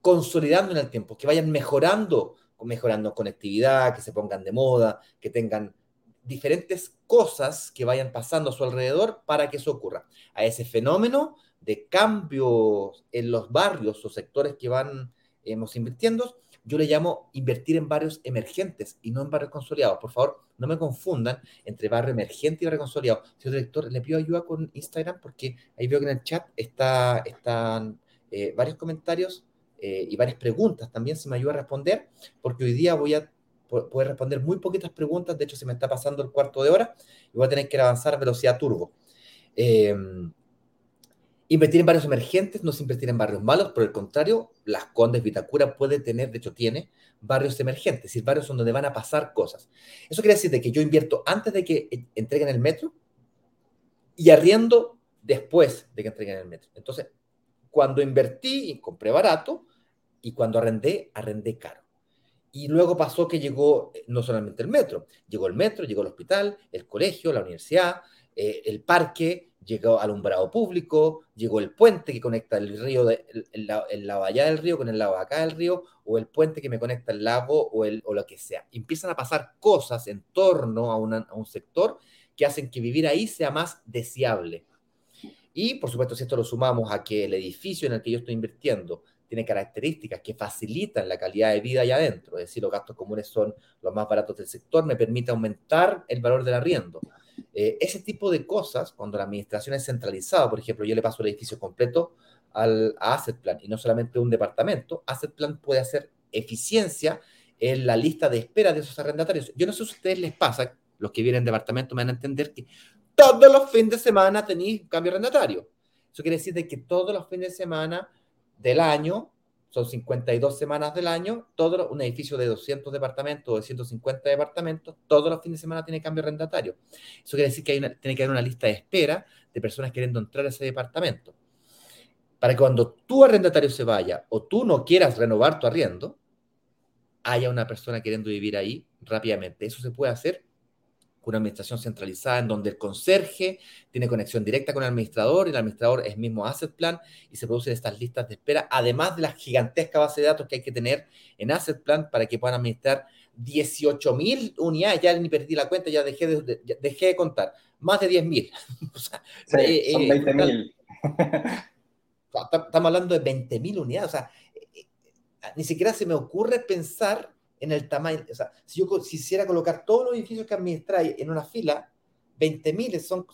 A: consolidando en el tiempo, que vayan mejorando, mejorando conectividad, que se pongan de moda, que tengan diferentes cosas que vayan pasando a su alrededor para que eso ocurra. A ese fenómeno de cambios en los barrios o sectores que van hemos invirtiendo, yo le llamo invertir en barrios emergentes y no en barrios consolidados. Por favor, no me confundan entre barrio emergente y barrio consolidado. Señor director, le pido ayuda con Instagram porque ahí veo que en el chat está, están eh, varios comentarios eh, y varias preguntas también, si me ayuda a responder, porque hoy día voy a poder responder muy poquitas preguntas, de hecho se me está pasando el cuarto de hora y voy a tener que avanzar a velocidad turbo. Eh, Invertir en barrios emergentes no es invertir en barrios malos, por el contrario, Las Condes, Vitacura puede tener, de hecho tiene, barrios emergentes, es decir, barrios donde van a pasar cosas. Eso quiere decir que yo invierto antes de que entreguen el metro y arriendo después de que entreguen el metro. Entonces, cuando invertí, y compré barato y cuando arrendé, arrendé caro. Y luego pasó que llegó eh, no solamente el metro, llegó el metro, llegó el hospital, el colegio, la universidad, eh, el parque, llegó alumbrado público, llegó el puente que conecta el río, de, el, lado allá del río con el lado acá del río, o el puente que me conecta el lago o, el, o lo que sea. Empiezan a pasar cosas en torno a, a un sector que hacen que vivir ahí sea más deseable. Y, por supuesto, si esto lo sumamos a que el edificio en el que yo estoy invirtiendo tiene características que facilitan la calidad de vida allá adentro, es decir, los gastos comunes son los más baratos del sector, me permite aumentar el valor del arriendo eh, ese tipo de cosas, cuando la administración es centralizada, por ejemplo, yo le paso el edificio completo al, a Asset Plan y no solamente un departamento, Asset Plan puede hacer eficiencia en la lista de espera de esos arrendatarios. Yo no sé si a ustedes les pasa, los que vienen en departamento me van a entender que todos los fines de semana tenéis cambio arrendatario. Eso quiere decir de que todos los fines de semana del año son 52 semanas del año, todo un edificio de 200 departamentos o de 150 departamentos, todos los fines de semana tiene cambio arrendatario. Eso quiere decir que tiene que haber una lista de espera de personas queriendo entrar a ese departamento. Para que cuando tu arrendatario se vaya o tú no quieras renovar tu arriendo, haya una persona queriendo vivir ahí rápidamente. Eso se puede hacer una administración centralizada en donde el conserje tiene conexión directa con el administrador y el administrador es mismo asset plan y se producen estas listas de espera, además de la gigantesca base de datos que hay que tener en asset plan para que puedan administrar 18 mil unidades, ya ni perdí la cuenta, ya dejé de, dejé de contar, más de 10 mil.
C: sí, eh, son 20 eh, mil.
A: Estamos hablando de 20 mil unidades, o sea, eh, ni siquiera se me ocurre pensar en el tamaño. O sea, si yo quisiera colocar todos los edificios que administráis en una fila, 20.000 son,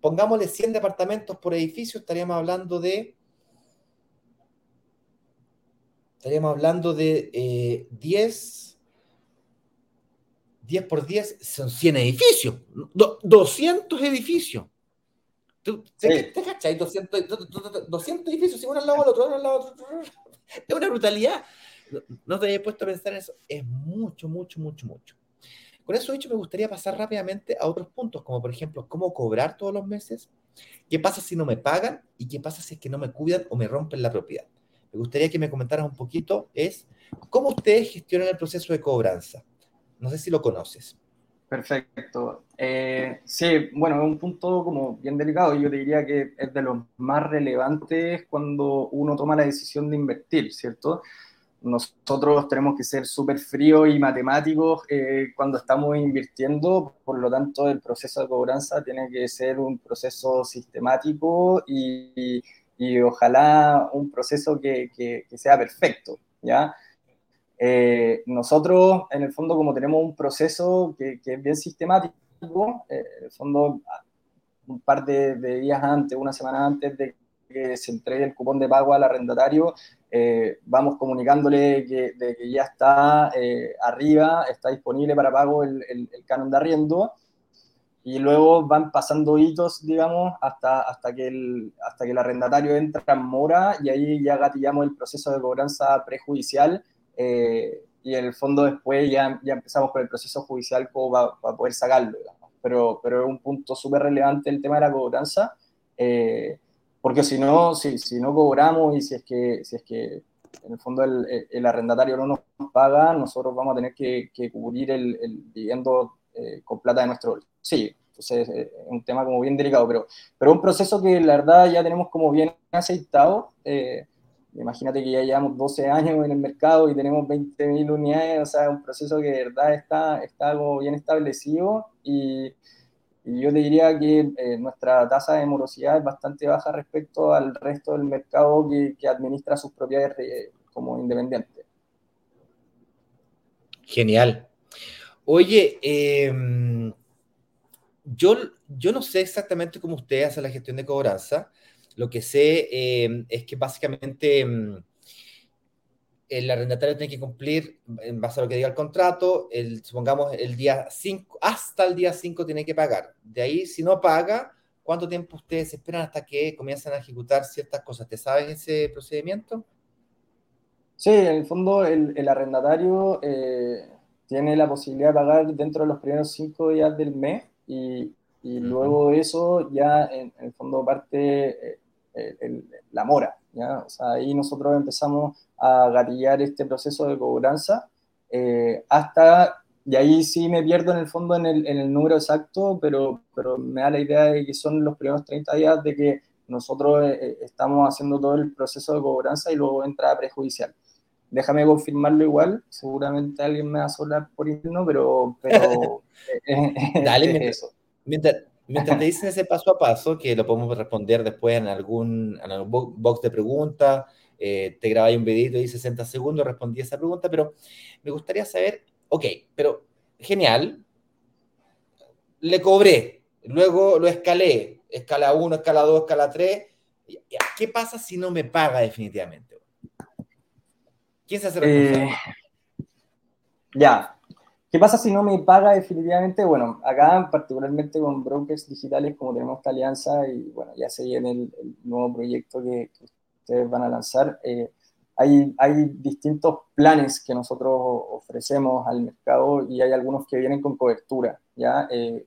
A: pongámosle 100 departamentos por edificio, estaríamos hablando de, estaríamos hablando de 10, eh, 10 por 10 son 100 edificios, 200 edificios. ¿Tú, ¿Te, cachai? 200, 200, edificios, uno al lado del otro, uno al lado del otro. Es una brutalidad no te había puesto a pensar en eso. Es mucho, mucho, mucho, mucho. Con eso dicho, me gustaría pasar rápidamente a otros puntos, como por ejemplo, cómo cobrar todos los meses, qué pasa si no me pagan y qué pasa si es que no me cuidan o me rompen la propiedad. Me gustaría que me comentaras un poquito, es cómo ustedes gestionan el proceso de cobranza. No sé si lo conoces.
C: Perfecto. Eh, sí, bueno, es un punto como bien delicado. Yo te diría que es de los más relevantes cuando uno toma la decisión de invertir, ¿cierto? Nosotros tenemos que ser súper fríos y matemáticos eh, cuando estamos invirtiendo, por lo tanto el proceso de cobranza tiene que ser un proceso sistemático y, y, ojalá un proceso que, que, sea perfecto, ¿ya? Eh, nosotros, en el fondo, como tenemos un proceso que, que es bien sistemático, eh, en el fondo, un par de, de días antes, una semana antes de que se entregue el cupón de pago al arrendatario, eh, vamos comunicándole que, de que ya está eh, arriba, está disponible para pago el, el, canon de arriendo, y luego van pasando hitos, digamos, hasta, hasta, que el, hasta que el arrendatario entra en mora y ahí ya gatillamos el proceso de cobranza prejudicial eh, y en el fondo después ya, ya empezamos con el proceso judicial como para, poder sacarlo, Pero, pero es un punto súper relevante el tema de la cobranza. Eh, porque si no, si, si, no cobramos y si es que, si es que en el fondo el, el arrendatario no nos paga, nosotros vamos a tener que, que cubrir el, el eh, con plata de nuestro Sí, Entonces eh, es un tema como bien delicado, pero, pero un proceso que la verdad ya tenemos como bien aceitado. Eh, imagínate que ya llevamos 12 años en el mercado y tenemos 20.000 unidades, o sea, un proceso que de verdad está, está como bien establecido y y yo diría que eh, nuestra tasa de morosidad es bastante baja respecto al resto del mercado que, que administra sus propiedades eh, como independiente.
A: Genial. Oye, em, yo, yo no sé exactamente cómo usted hace la gestión de cobranza. Lo que sé em, es que básicamente em, el arrendatario tiene que cumplir en base a lo que diga el contrato, el, supongamos el día 5, hasta el día 5 tiene que pagar. De ahí, si no paga, ¿cuánto tiempo ustedes esperan hasta que comiencen a ejecutar ciertas cosas? ¿Te sabes ese procedimiento?
C: Sí, en el fondo el, el arrendatario eh, tiene la posibilidad de pagar dentro de los primeros cinco días del mes y, y luego de eso ya en, el fondo parte eh, la mora. ¿Ya? O sea, ahí nosotros empezamos a gatillar este proceso de cobranza eh, hasta, y ahí sí me pierdo en el fondo en el, en el, número exacto, pero, pero me da la idea de que son los primeros 30 días de que nosotros eh, eh, estamos haciendo todo el proceso de cobranza y luego entra prejudicial. Déjame confirmarlo igual, seguramente alguien me va a solar por interno, pero, pero
A: Dale, mientras, eso. Mientras, mientras, te dicen ese paso a paso, que lo podemos responder después en algún, en algún box de preguntas, eh, te grabáis un videito y 60 segundos, respondí esa pregunta, pero me gustaría saber, ok, pero genial, le cobré, luego lo escalé, escala 1, escala 2, escala 3, ¿qué pasa si no me paga definitivamente? ¿Quién se hace responsable?
C: Eh, ya, ¿Qué pasa si no me paga definitivamente? Bueno, acá particularmente con brokers digitales como tenemos esta alianza y bueno, ya se viene el, el nuevo proyecto que, que, van a lanzar, eh, hay, hay distintos planes que nosotros ofrecemos al mercado y hay algunos que vienen con cobertura, ¿ya? Eh,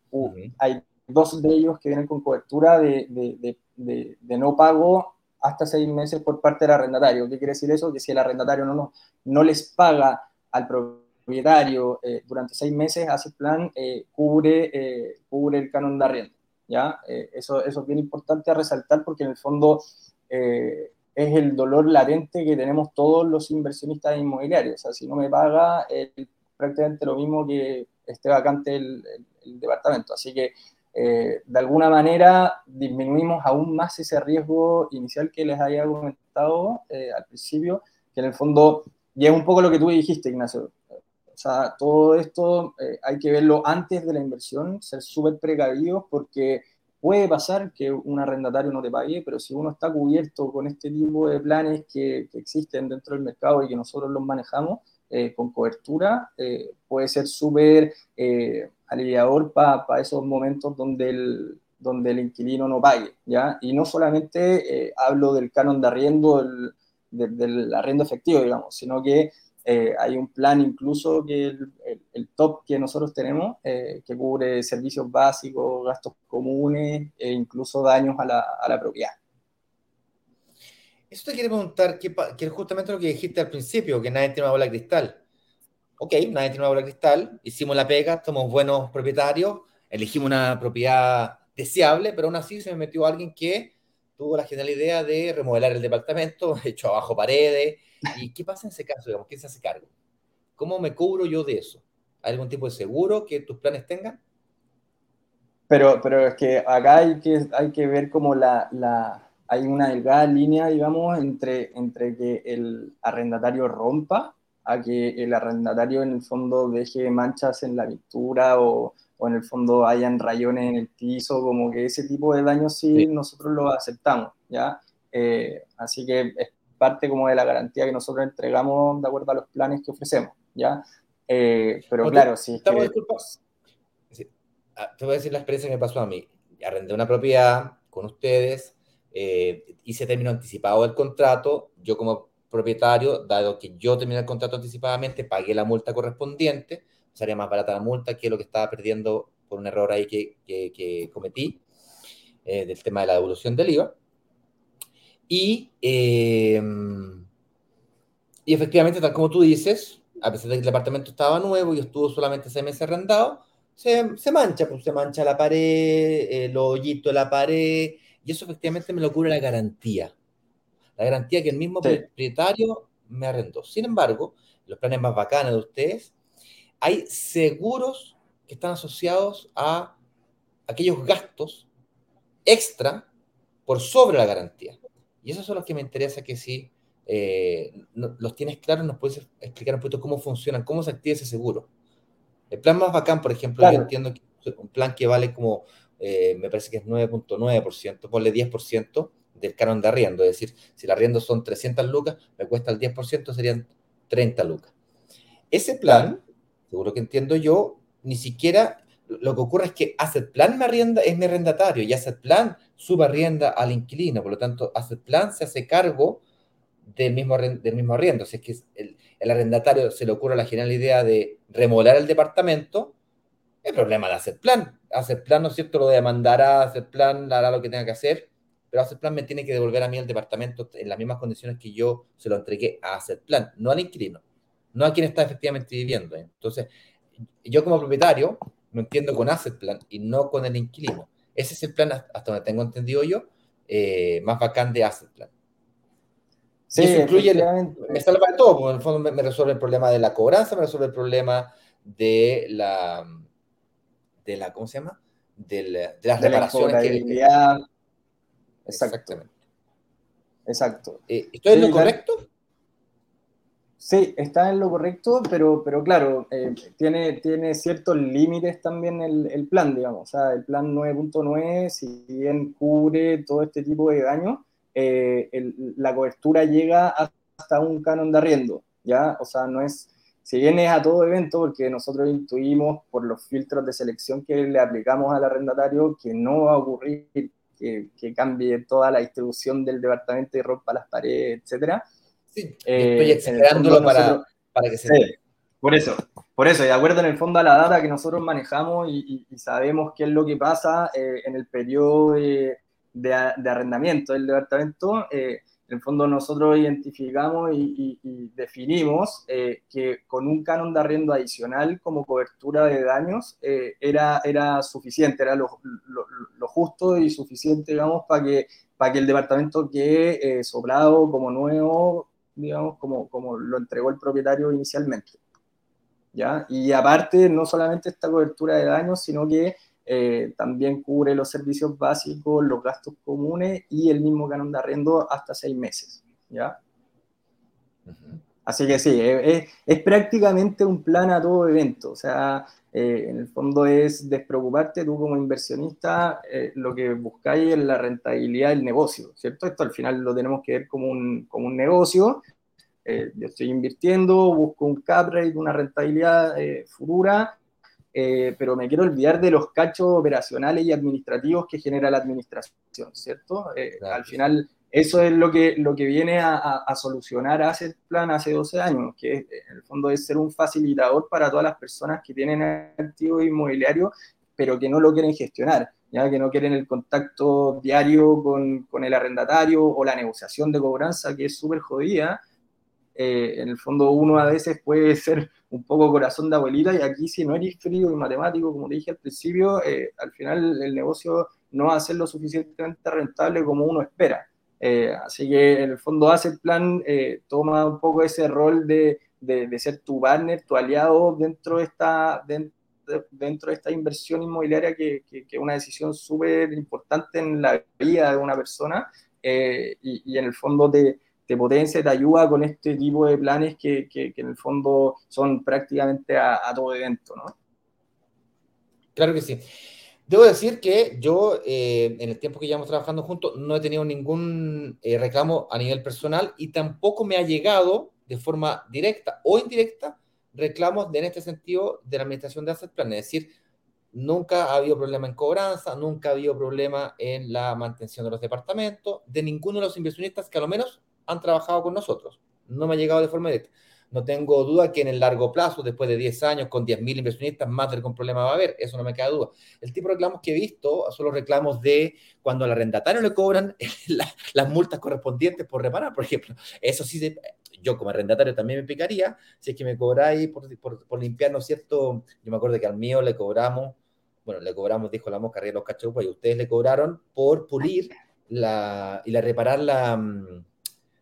C: hay dos de ellos que vienen con cobertura de, de, de, de, no pago hasta seis meses por parte del arrendatario. ¿Qué quiere decir eso? Que si el arrendatario no, no, no les paga al propietario eh, durante seis meses, hace plan, eh, cubre, eh, cubre el canon de arriendo. ¿ya? eso, eso es bien importante a resaltar porque en el fondo es el dolor latente que tenemos todos los inversionistas inmobiliarios. O sea, si no me paga, es prácticamente lo mismo que esté vacante el, departamento. Así que, eh, de alguna manera, disminuimos aún más ese riesgo inicial que les había comentado eh, al principio, que en el fondo, y es un poco lo que tú dijiste, Ignacio. Sea, todo esto eh, hay que verlo antes de la inversión, ser súper precavidos porque Puede pasar que un arrendatario no te pague, pero si uno está cubierto con este tipo de planes que, que existen dentro del mercado y que nosotros los manejamos eh, con cobertura, eh, puede ser súper eh, aliviador para pa esos momentos donde el, donde el inquilino no pague. ¿ya? Y no solamente eh, hablo del canon de arriendo, del, del, del arriendo efectivo, digamos, sino que eh, hay un plan incluso que el, top que nosotros tenemos, eh, que cubre servicios básicos, gastos comunes e incluso daños a la, a la propiedad.
A: Eso te quiere preguntar, que, es justamente lo que dijiste al principio, que nadie tiene una bola de cristal. Ok, nadie tiene una bola de cristal, hicimos la pega, somos buenos propietarios, elegimos una propiedad deseable, pero aún así se me metió alguien que tuvo la genial idea de remodelar el departamento, echó abajo paredes, ¿Y qué pasa en ese caso? Digamos? ¿Quién se hace cargo? ¿Cómo me cubro yo de eso? ¿Hay algún tipo de seguro que tus planes tengan?
C: Pero, pero es que acá hay que, hay que ver como la, la, hay una delgada línea, digamos, entre, entre que el arrendatario rompa a que el arrendatario en el fondo deje manchas en la pintura o, o en el fondo hayan rayones en el piso, como que ese tipo de daños sí, sí. nosotros lo aceptamos, ¿ya? así que es parte como de la garantía que nosotros entregamos de acuerdo a los planes que ofrecemos, ¿ya? pero claro, sí.
A: Estamos, ah, Te voy a decir la experiencia que me pasó a mí. Arrendé una propiedad con ustedes, hice término anticipado del contrato, yo como propietario, dado que yo terminé el contrato anticipadamente, pagué la multa correspondiente, sería más barata la multa que lo que estaba perdiendo por un error ahí que, que, cometí eh, del tema de la devolución del IVA. Y, em, y efectivamente, tal como tú dices, a pesar de que el departamento estaba nuevo y estuvo solamente seis meses arrendado, se, se mancha, pues se mancha la pared, el hoyito de la pared, y eso efectivamente me lo cubre la garantía la garantía que el mismo propietario me arrendó. Sin embargo, los planes más bacanos de ustedes, hay seguros que están asociados a aquellos gastos extra por sobre la garantía. Y esos son los que me interesa que si eh, los tienes claros, nos puedes explicar un poquito cómo funcionan, cómo se activa ese seguro. El plan más bacán, por ejemplo, yo entiendo que un plan que vale como, eh, me parece que es 9.9%, ponle 10%, del canon de arriendo. Es decir, si el arriendo son 300 lucas, me cuesta el 10%, serían 30 lucas. Ese plan, seguro que entiendo yo, ni siquiera lo que ocurre es que Asset Plan me arrienda, es mi arrendatario y Asset Plan subarrienda al inquilino. Por lo tanto, Asset Plan se hace cargo del mismo, del mismo arriendo. Si es que el, el, arrendatario se le ocurre la genial idea de remodelar el departamento, el problema de Asset Plan. Asset Plan, ¿no es cierto? Lo demandará, Asset Plan hará lo que tenga que hacer pero Asset Plan me tiene que devolver a mí el departamento en las mismas condiciones que yo se lo entregué a Asset Plan, no al inquilino, no a quien está efectivamente viviendo. Entonces, yo como propietario me entiendo con Asset Plan y no con el inquilino. Ese es el plan, hasta donde tengo entendido yo, eh, más bacán de Asset Plan. Sí, eso incluye, me salva de todo, porque en el fondo me, resuelve el problema de la cobranza, me resuelve el problema de la, de la ¿cómo se llama? De, las reparaciones. que,
C: Exactamente. Exacto.
A: Eh, ¿Estoy en lo correcto?
C: Sí, está en lo correcto, pero, pero claro, eh, tiene, tiene ciertos límites también el, plan, digamos. O sea, el plan 9.9, si bien cubre todo este tipo de daños, eh, la cobertura llega hasta un canon de arriendo, ¿ya? O sea, no es, si bien es a todo evento, porque nosotros intuimos por los filtros de selección que le aplicamos al arrendatario que no va a ocurrir que, cambie toda la distribución del departamento y rompa las paredes, etcétera.
A: Sí, estoy eh, exagerándolo para, para, que se
C: Por eso, por eso, y de acuerdo en el fondo a la data que nosotros manejamos y, sabemos qué es lo que pasa eh, en el periodo de, de, arrendamiento del departamento, eh, en el fondo nosotros identificamos y, definimos eh, que con un canon de arriendo adicional como cobertura de daños eh, era, era suficiente, era lo, justo y suficiente, digamos, para que, para que el departamento quede eh, sobrado como nuevo, digamos, como, como lo entregó el propietario inicialmente. ¿Ya? Y aparte, no solamente esta cobertura de daños, sino que eh, también cubre los servicios básicos, los gastos comunes y el mismo canon de arriendo hasta seis meses. ¿ya? Así que sí, es, es, prácticamente un plan a todo evento. O sea, eh, en el fondo es despreocuparte tú como inversionista, eh, lo que buscáis es la rentabilidad del negocio, ¿cierto? Esto al final lo tenemos que ver como un, como un negocio. yo estoy invirtiendo, busco un cap rate, una rentabilidad futura eh, pero me quiero olvidar de los cachos operacionales y administrativos que genera la administración, ¿cierto? Eh, al final, eso es lo que, lo que viene a, solucionar Asset Plan hace 12 años, que en el fondo es ser un facilitador para todas las personas que tienen activos inmobiliarios, pero que no lo quieren gestionar, ya que no quieren el contacto diario con, con el arrendatario o la negociación de cobranza, que es súper jodida. Eh, en el fondo uno a veces puede ser un poco corazón de abuelita y aquí si no eres frío y matemático, como te dije al principio, eh, al final el negocio no va a ser lo suficientemente rentable como uno espera. Eh, así que en el fondo hace el plan, eh, toma un poco ese rol de, de, ser tu partner, tu aliado dentro de esta, dentro, de esta inversión inmobiliaria que, que, es una decisión súper importante en la vida de una persona y, y en el fondo de te potencia, te ayuda con este tipo de planes que, que, en el fondo son prácticamente a, todo evento, ¿no?
A: Claro que sí. Debo decir que yo, eh, en el tiempo que llevamos trabajando juntos, no he tenido ningún eh, reclamo a nivel personal y tampoco me ha llegado de forma directa o indirecta reclamos de, en este sentido de la administración de Asset Plan. Es decir, nunca ha habido problema en cobranza, nunca ha habido problema en la mantención de los departamentos, de ninguno de los inversionistas que a lo menos han trabajado con nosotros. No me ha llegado de forma directa. No tengo duda que en el largo plazo, después de 10 años, con 10.000 inversionistas, más de algún problema va a haber. Eso no me queda duda. El tipo de reclamos que he visto son los reclamos de cuando al arrendatario le cobran las multas correspondientes por reparar, por ejemplo. Eso sí, yo como arrendatario también me picaría. Si es que me cobráis por, por, por limpiar, ¿no es cierto? Yo me acuerdo que al mío le cobramos, bueno, le cobramos, dijo la mosca, arriba los cachorros, y ustedes le cobraron por pulir la, y la reparar la... Mm,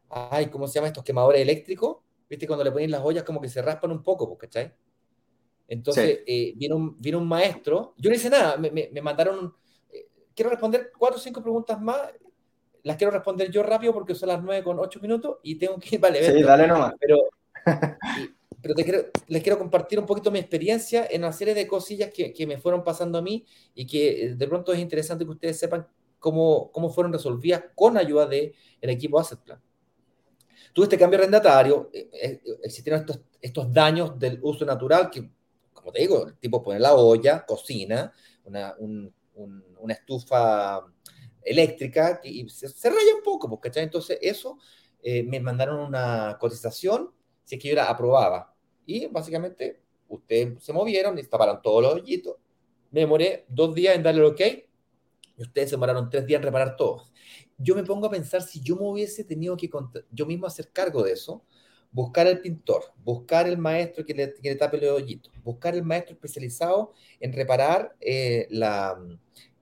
A: ay, ¿cómo se llama estos quemadores eléctricos? ¿Viste? Cuando le ponen las ollas como que se raspan un poco, pues, ¿cachai? Entonces, eh, viene, un, viene un maestro, yo no hice nada, me, me, mandaron, eh, quiero responder cuatro o cinco preguntas más, las quiero responder yo rápido porque son las nueve con ocho minutos y tengo que, vale,
C: sí, dale nomás.
A: Pero, pero te quiero, les quiero compartir un poquito mi experiencia en una serie de cosillas que, que, me fueron pasando a mí y que eh, de pronto es interesante que ustedes sepan cómo, cómo fueron resolvidas con ayuda del el equipo Asset Plan. Tuve este cambio arrendatario, eh, eh, existieron estos, estos daños del uso natural que, como te digo, el tipo pone la olla, cocina, una, un, una estufa eléctrica y se, raya un poco, pues, ¿cachai? Entonces eso eh, me mandaron una cotización si es que yo la aprobaba. Y básicamente ustedes se movieron y todos los hoyitos. Me demoré dos días en darle el ok y ustedes se demoraron tres días en reparar todo yo me pongo a pensar si yo me hubiese tenido que yo mismo hacer cargo de eso, buscar el pintor, buscar el maestro que le, que le tape el hoyito, buscar el maestro especializado en reparar eh, la,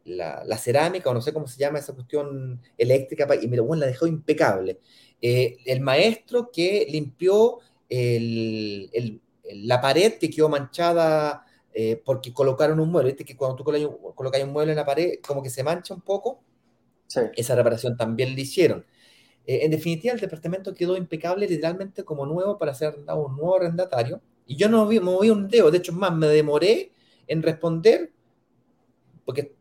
A: la, cerámica, o no sé cómo se llama esa cuestión eléctrica, y me bueno, la dejó impecable. Eh, el maestro que limpió el, la pared que quedó manchada eh, porque colocaron un mueble, ¿viste? que cuando tú colocas un mueble en la pared, como que se mancha un poco esa reparación también la hicieron. Eh, en definitiva, el departamento quedó impecable, literalmente como nuevo para ser un nuevo arrendatario. Y yo no vi, moví un dedo, de hecho, más, me demoré en responder, porque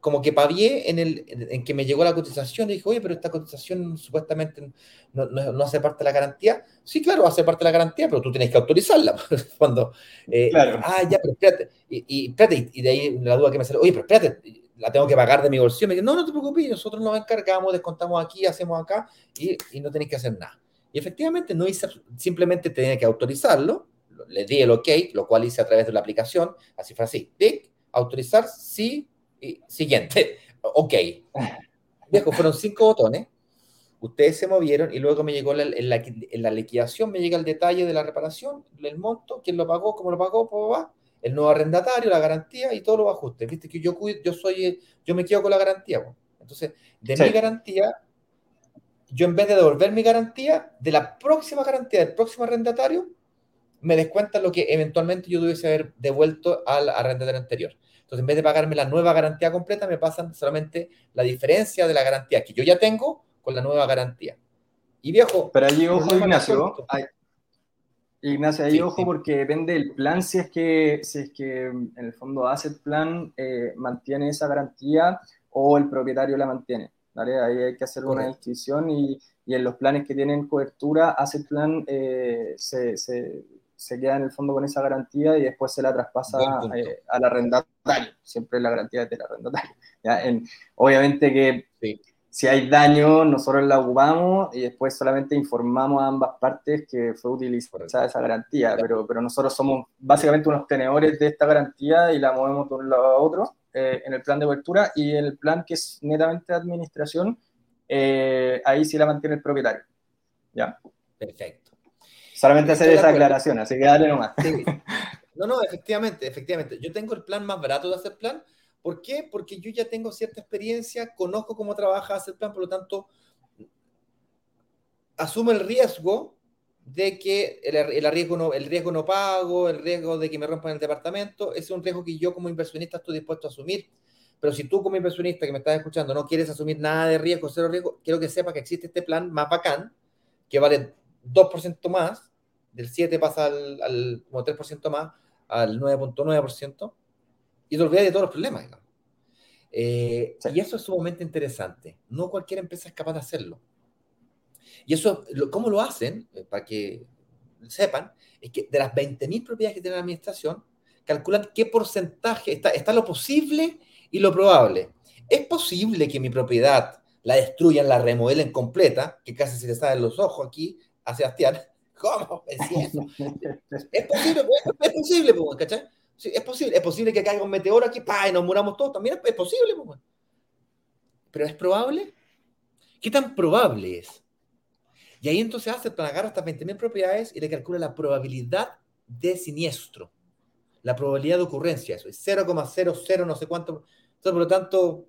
A: como que pavié en, el, en que me llegó la cotización y dije, oye, pero esta cotización supuestamente no, no, hace parte de la garantía. Sí, claro, hace parte de la garantía, pero tú tienes que autorizarla. Cuando, eh, claro. Ah, ya, pero espérate. Y, y, espérate, y de ahí la duda que me salió, oye, pero espérate, la tengo que pagar de mi bolsillo. Me dicen, no, no te preocupes, nosotros nos encargamos, descontamos aquí, hacemos acá y, y no tenéis que hacer nada. Y efectivamente no hice, simplemente tenía que autorizarlo, le di el OK, lo cual hice a través de la aplicación, así fue así, Dick, autorizar, sí, y siguiente, OK. Viejo, fueron cinco botones, ustedes se movieron y luego me llegó la, en, la, en, la, liquidación, me llega el detalle de la reparación, el monto, quién lo pagó, cómo lo pagó, va, el nuevo arrendatario, la garantía y todos los ajustes. Viste que yo yo soy, yo me quedo con la garantía. Entonces, de mi garantía, yo en vez de devolver mi garantía, de la próxima garantía del próximo arrendatario, me descuentan lo que eventualmente yo tuviese haber devuelto al arrendatario anterior. Entonces, en vez de pagarme la nueva garantía completa, me pasan solamente la diferencia de la garantía que yo ya tengo con la nueva garantía. Y viejo.
C: Pero allí, ojo, Ignacio, Ignacio, ahí ojo porque depende del plan, si es que, si es que en el fondo Asset Plan eh, mantiene esa garantía o el propietario la mantiene. ¿vale? Ahí hay que hacer una distinción y, y, en los planes que tienen cobertura, Asset Plan eh, se, se, se, queda en el fondo con esa garantía y después se la traspasa eh, al arrendatario. Siempre la garantía es del arrendatario. ¿ya? En, obviamente que si hay daño, nosotros la ocupamos y después solamente informamos a ambas partes que fue utilizada esa garantía, pero, pero nosotros somos básicamente unos tenedores de esta garantía y la movemos de un lado a otro eh, en el plan de cobertura y en el plan que es netamente de administración, eh, ahí sí la mantiene el propietario. ¿Ya?
A: Perfecto.
C: Solamente hacer esa aclaración, así que dale nomás.
A: No, no, efectivamente, efectivamente. Yo tengo el plan más barato de hacer plan, ¿Por qué? Porque yo ya tengo cierta experiencia, conozco cómo trabaja hacer plan, por lo tanto, asumo el riesgo de que el, el, riesgo no, el riesgo no pago, el riesgo de que me rompan el departamento, ese es un riesgo que yo como inversionista estoy dispuesto a asumir. Pero si tú como inversionista que me estás escuchando no quieres asumir nada de riesgo, cero riesgo, quiero que sepas que existe este plan más bacán, que vale 2% más, del 7 pasa al, al como 3% más, al 9.9%, y te olvidas de todos los problemas. Eh, y eso es sumamente interesante. No cualquier empresa es capaz de hacerlo. Y eso, ¿cómo lo hacen? Eh, para que sepan, es que de las 20.000 propiedades que tiene la administración, calculan qué porcentaje, está, está lo posible y lo probable. ¿Es posible que mi propiedad la destruyan, la remodelen completa, que casi se le salen los ojos aquí a Sebastián? ¿Cómo? Es, posible, es posible, ¿cachai? Sí, es posible, es posible que caiga un meteoro aquí pa, y nos muramos todos, también es, posible. Pero ¿es probable? ¿Qué tan probable es? Y ahí entonces hace, agarra estas 20.000 propiedades y le calcula la probabilidad de siniestro, la probabilidad de ocurrencia, eso es 0,00 no sé cuánto. Entonces, por lo tanto,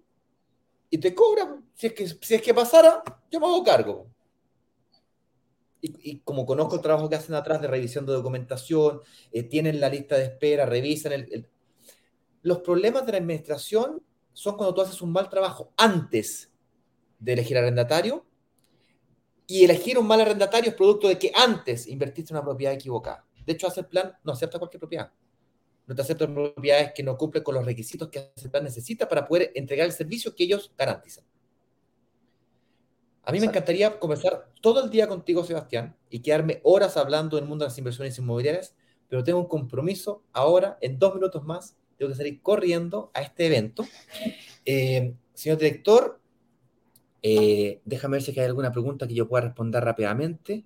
A: y te cobra, si es que, si es que pasara, yo me hago cargo y, como conozco el trabajo que hacen atrás de revisión de documentación, eh, tienen la lista de espera, revisan el, Los problemas de la administración son cuando tú haces un mal trabajo antes de elegir arrendatario y elegir un mal arrendatario es producto de que antes invertiste en una propiedad equivocada. De hecho, hace el plan no acepta cualquier propiedad. No te acepta propiedades que no cumplen con los requisitos que el plan necesita para poder entregar el servicio que ellos garantizan. A mí me encantaría conversar todo el día contigo, Sebastián, y quedarme horas hablando del mundo de las inversiones inmobiliarias, pero tengo un compromiso ahora, en dos minutos más, tengo que salir corriendo a este evento. Eh, señor director, eh, déjame ver si hay alguna pregunta que yo pueda responder rápidamente.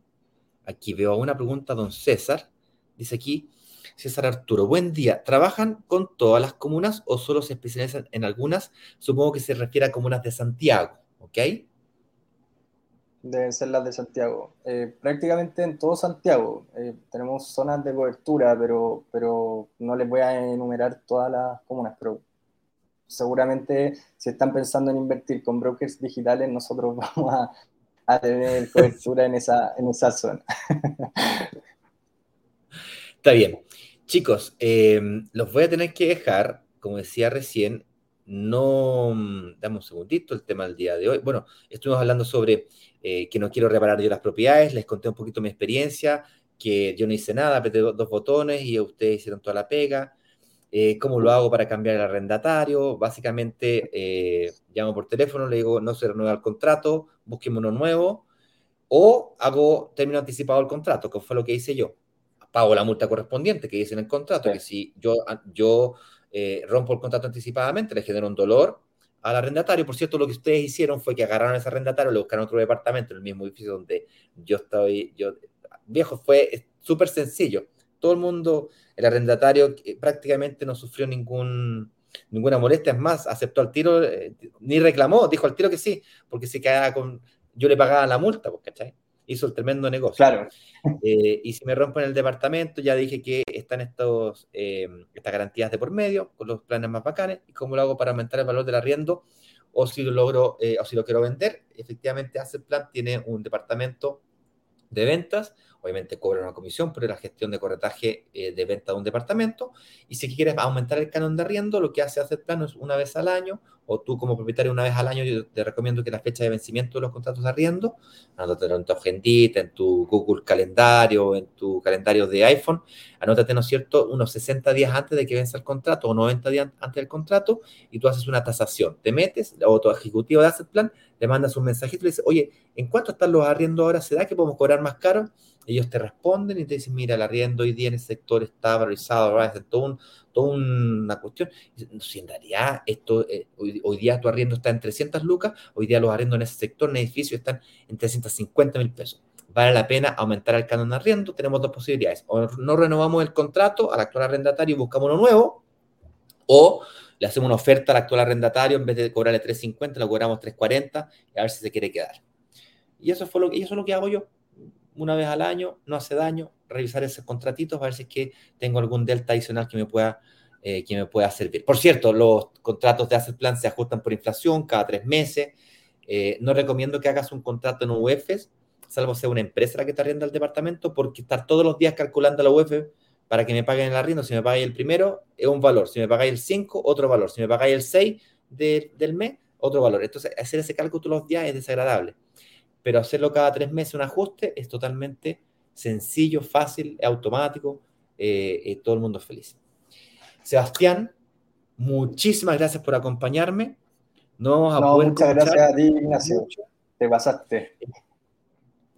A: Aquí veo una pregunta, don César. Dice aquí, César Arturo, buen día. ¿Trabajan con todas las comunas o solo se especializan en algunas? Supongo que se refiere a comunas de Santiago, ¿ok?
C: Deben ser las de Santiago. Eh, prácticamente en todo Santiago eh, tenemos zonas de cobertura, pero, pero no les voy a enumerar todas las comunas, pero seguramente si están pensando en invertir con brokers digitales, nosotros vamos a, a tener cobertura en esa, en esa zona.
A: Está bien. Chicos, eh, los voy a tener que dejar, como decía recién, no, mm, dame un segundito, el tema del día de hoy. Bueno, estuvimos hablando sobre eh, que no quiero reparar yo las propiedades, les conté un poquito mi experiencia, que yo no hice nada, apreté dos, botones y ustedes hicieron toda la pega. Eh, ¿Cómo lo hago para cambiar el arrendatario? Básicamente, eh, llamo por teléfono, le digo, no se renueva el contrato, busquemos uno nuevo, o hago término anticipado del contrato, que fue lo que hice yo. Pago la multa correspondiente que dice en el contrato, que si yo, yo eh, rompo el contrato anticipadamente, le genero un dolor al arrendatario. Por cierto, lo que ustedes hicieron fue que agarraron a ese arrendatario, le buscaron otro departamento en el mismo edificio donde yo estoy, yo, viejo, fue súper sencillo. Todo el mundo, el arrendatario eh, prácticamente no sufrió ningún, ninguna molestia, es más, aceptó al tiro, eh, ni reclamó, dijo al tiro que sí, porque se quedaba con, yo le pagaba la multa, pues, ¿cachai? Hizo el tremendo negocio.
C: Claro.
A: Eh, y si me rompen el departamento, ya dije que están estos, eh, estas garantías de por medio, con los planes más bacanes, y cómo lo hago para aumentar el valor del arriendo, o si lo logro, eh, o si lo quiero vender. Efectivamente, hace el plan, tiene un departamento de ventas Obviamente cobra una comisión por la gestión de corretaje eh, de venta de un departamento. Y si quieres aumentar el canon de arriendo, lo que hace hacer plano es una vez al año, o tú como propietario una vez al año, yo te recomiendo que la fecha de vencimiento de los contratos de arriendo, anótatelo en tu agendita, en tu Google calendario, en tu calendario de iPhone, anótate, ¿no es cierto?, unos 60 días antes de que venza el contrato o 90 días antes del contrato y tú haces una tasación. Te metes, o tu ejecutivo de Asset Plan, le mandas un mensajito y le dices, oye, ¿en cuánto están los arriendos ahora? ¿Se da que podemos cobrar más caro? ellos te responden y te dicen, mira, el arriendo hoy día en el sector está valorizado, es toda una cuestión. Si en realidad esto, eh, hoy, día tu arriendo está en 300 lucas, hoy día los arriendos en ese sector, en edificio, están en 350 mil pesos. Vale la pena aumentar el canon de arriendo, tenemos dos posibilidades. O no renovamos el contrato al actual arrendatario y buscamos uno nuevo, o le hacemos una oferta al actual arrendatario, en vez de cobrarle 350, lo cobramos 340 y a ver si se quiere quedar. Y eso, fue lo, y eso es lo que hago yo una vez al año, no hace daño, revisar esos contratitos, a ver si es que tengo algún delta adicional que me pueda, eh, que me pueda servir. Por cierto, los contratos de Asset Plan se ajustan por inflación cada tres meses. Eh, no recomiendo que hagas un contrato en UEFs, salvo sea una empresa la que te arrienda el departamento, porque estar todos los días calculando la UEF para que me paguen el arriendo, si me pagáis el primero, es un valor, si me pagáis el 5, otro valor, si me pagáis el 6 del mes, otro valor. Entonces, hacer ese cálculo todos los días es desagradable pero hacerlo cada tres meses un ajuste es totalmente sencillo, fácil, automático, eh, eh, todo el mundo feliz. Sebastián, muchísimas gracias por acompañarme.
C: No, muchas gracias a ti, Ignacio. Te pasaste.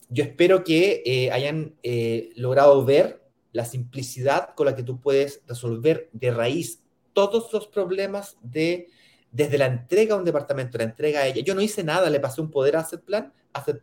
A: Yo espero que eh, hayan eh, logrado ver la simplicidad con la que tú puedes resolver de raíz todos los problemas de desde la entrega a un departamento, la entrega a ella. Yo no hice nada, le pasé un poder a Plan,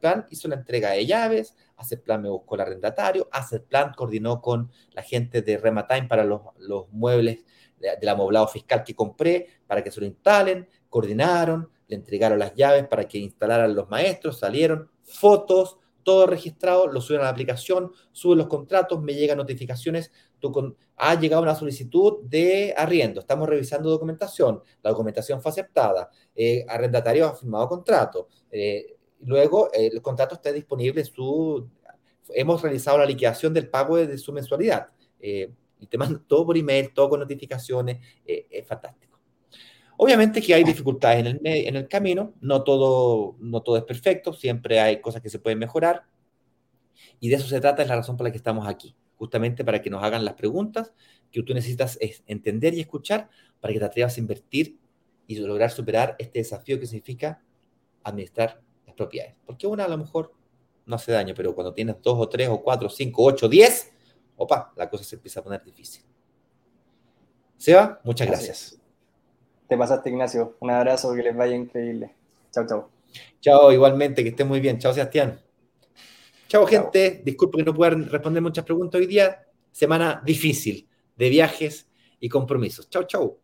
A: Plan hizo la entrega de llaves, Plan me buscó el arrendatario, Plan coordinó con la gente de Rematime para los, los muebles del amoblado fiscal que compré, para que se lo instalen, coordinaron, le entregaron las llaves para que instalaran los maestros, salieron, fotos, todo registrado, lo suben a la aplicación, suben los contratos, me llegan notificaciones, tú ha llegado una solicitud de arriendo, estamos revisando documentación, la documentación fue aceptada, eh, arrendatario ha firmado contrato, eh, luego eh, el contrato está disponible, su, hemos realizado la liquidación del pago de, su mensualidad, y te mando todo por email, todo con notificaciones, es fantástico. Obviamente que hay dificultades en el, en el camino, no todo, no todo es perfecto, siempre hay cosas que se pueden mejorar y de eso se trata, es la razón por la que estamos aquí, justamente para que nos hagan las preguntas que tú necesitas entender y escuchar para que te atrevas a invertir y lograr superar este desafío que significa administrar las propiedades. Porque una a lo mejor no hace daño, pero cuando tienes dos o tres o cuatro, cinco, ocho, diez, opa, la cosa se empieza a poner difícil. Seba, muchas gracias.
C: Te pasaste, Ignacio. Un abrazo, que les vaya increíble. Chao, chao.
A: Chao, igualmente, que esté muy bien. Chao, Sebastián. Chao, gente. Disculpe que no pueda responder muchas preguntas hoy día. Semana difícil de viajes y compromisos. Chao, chao.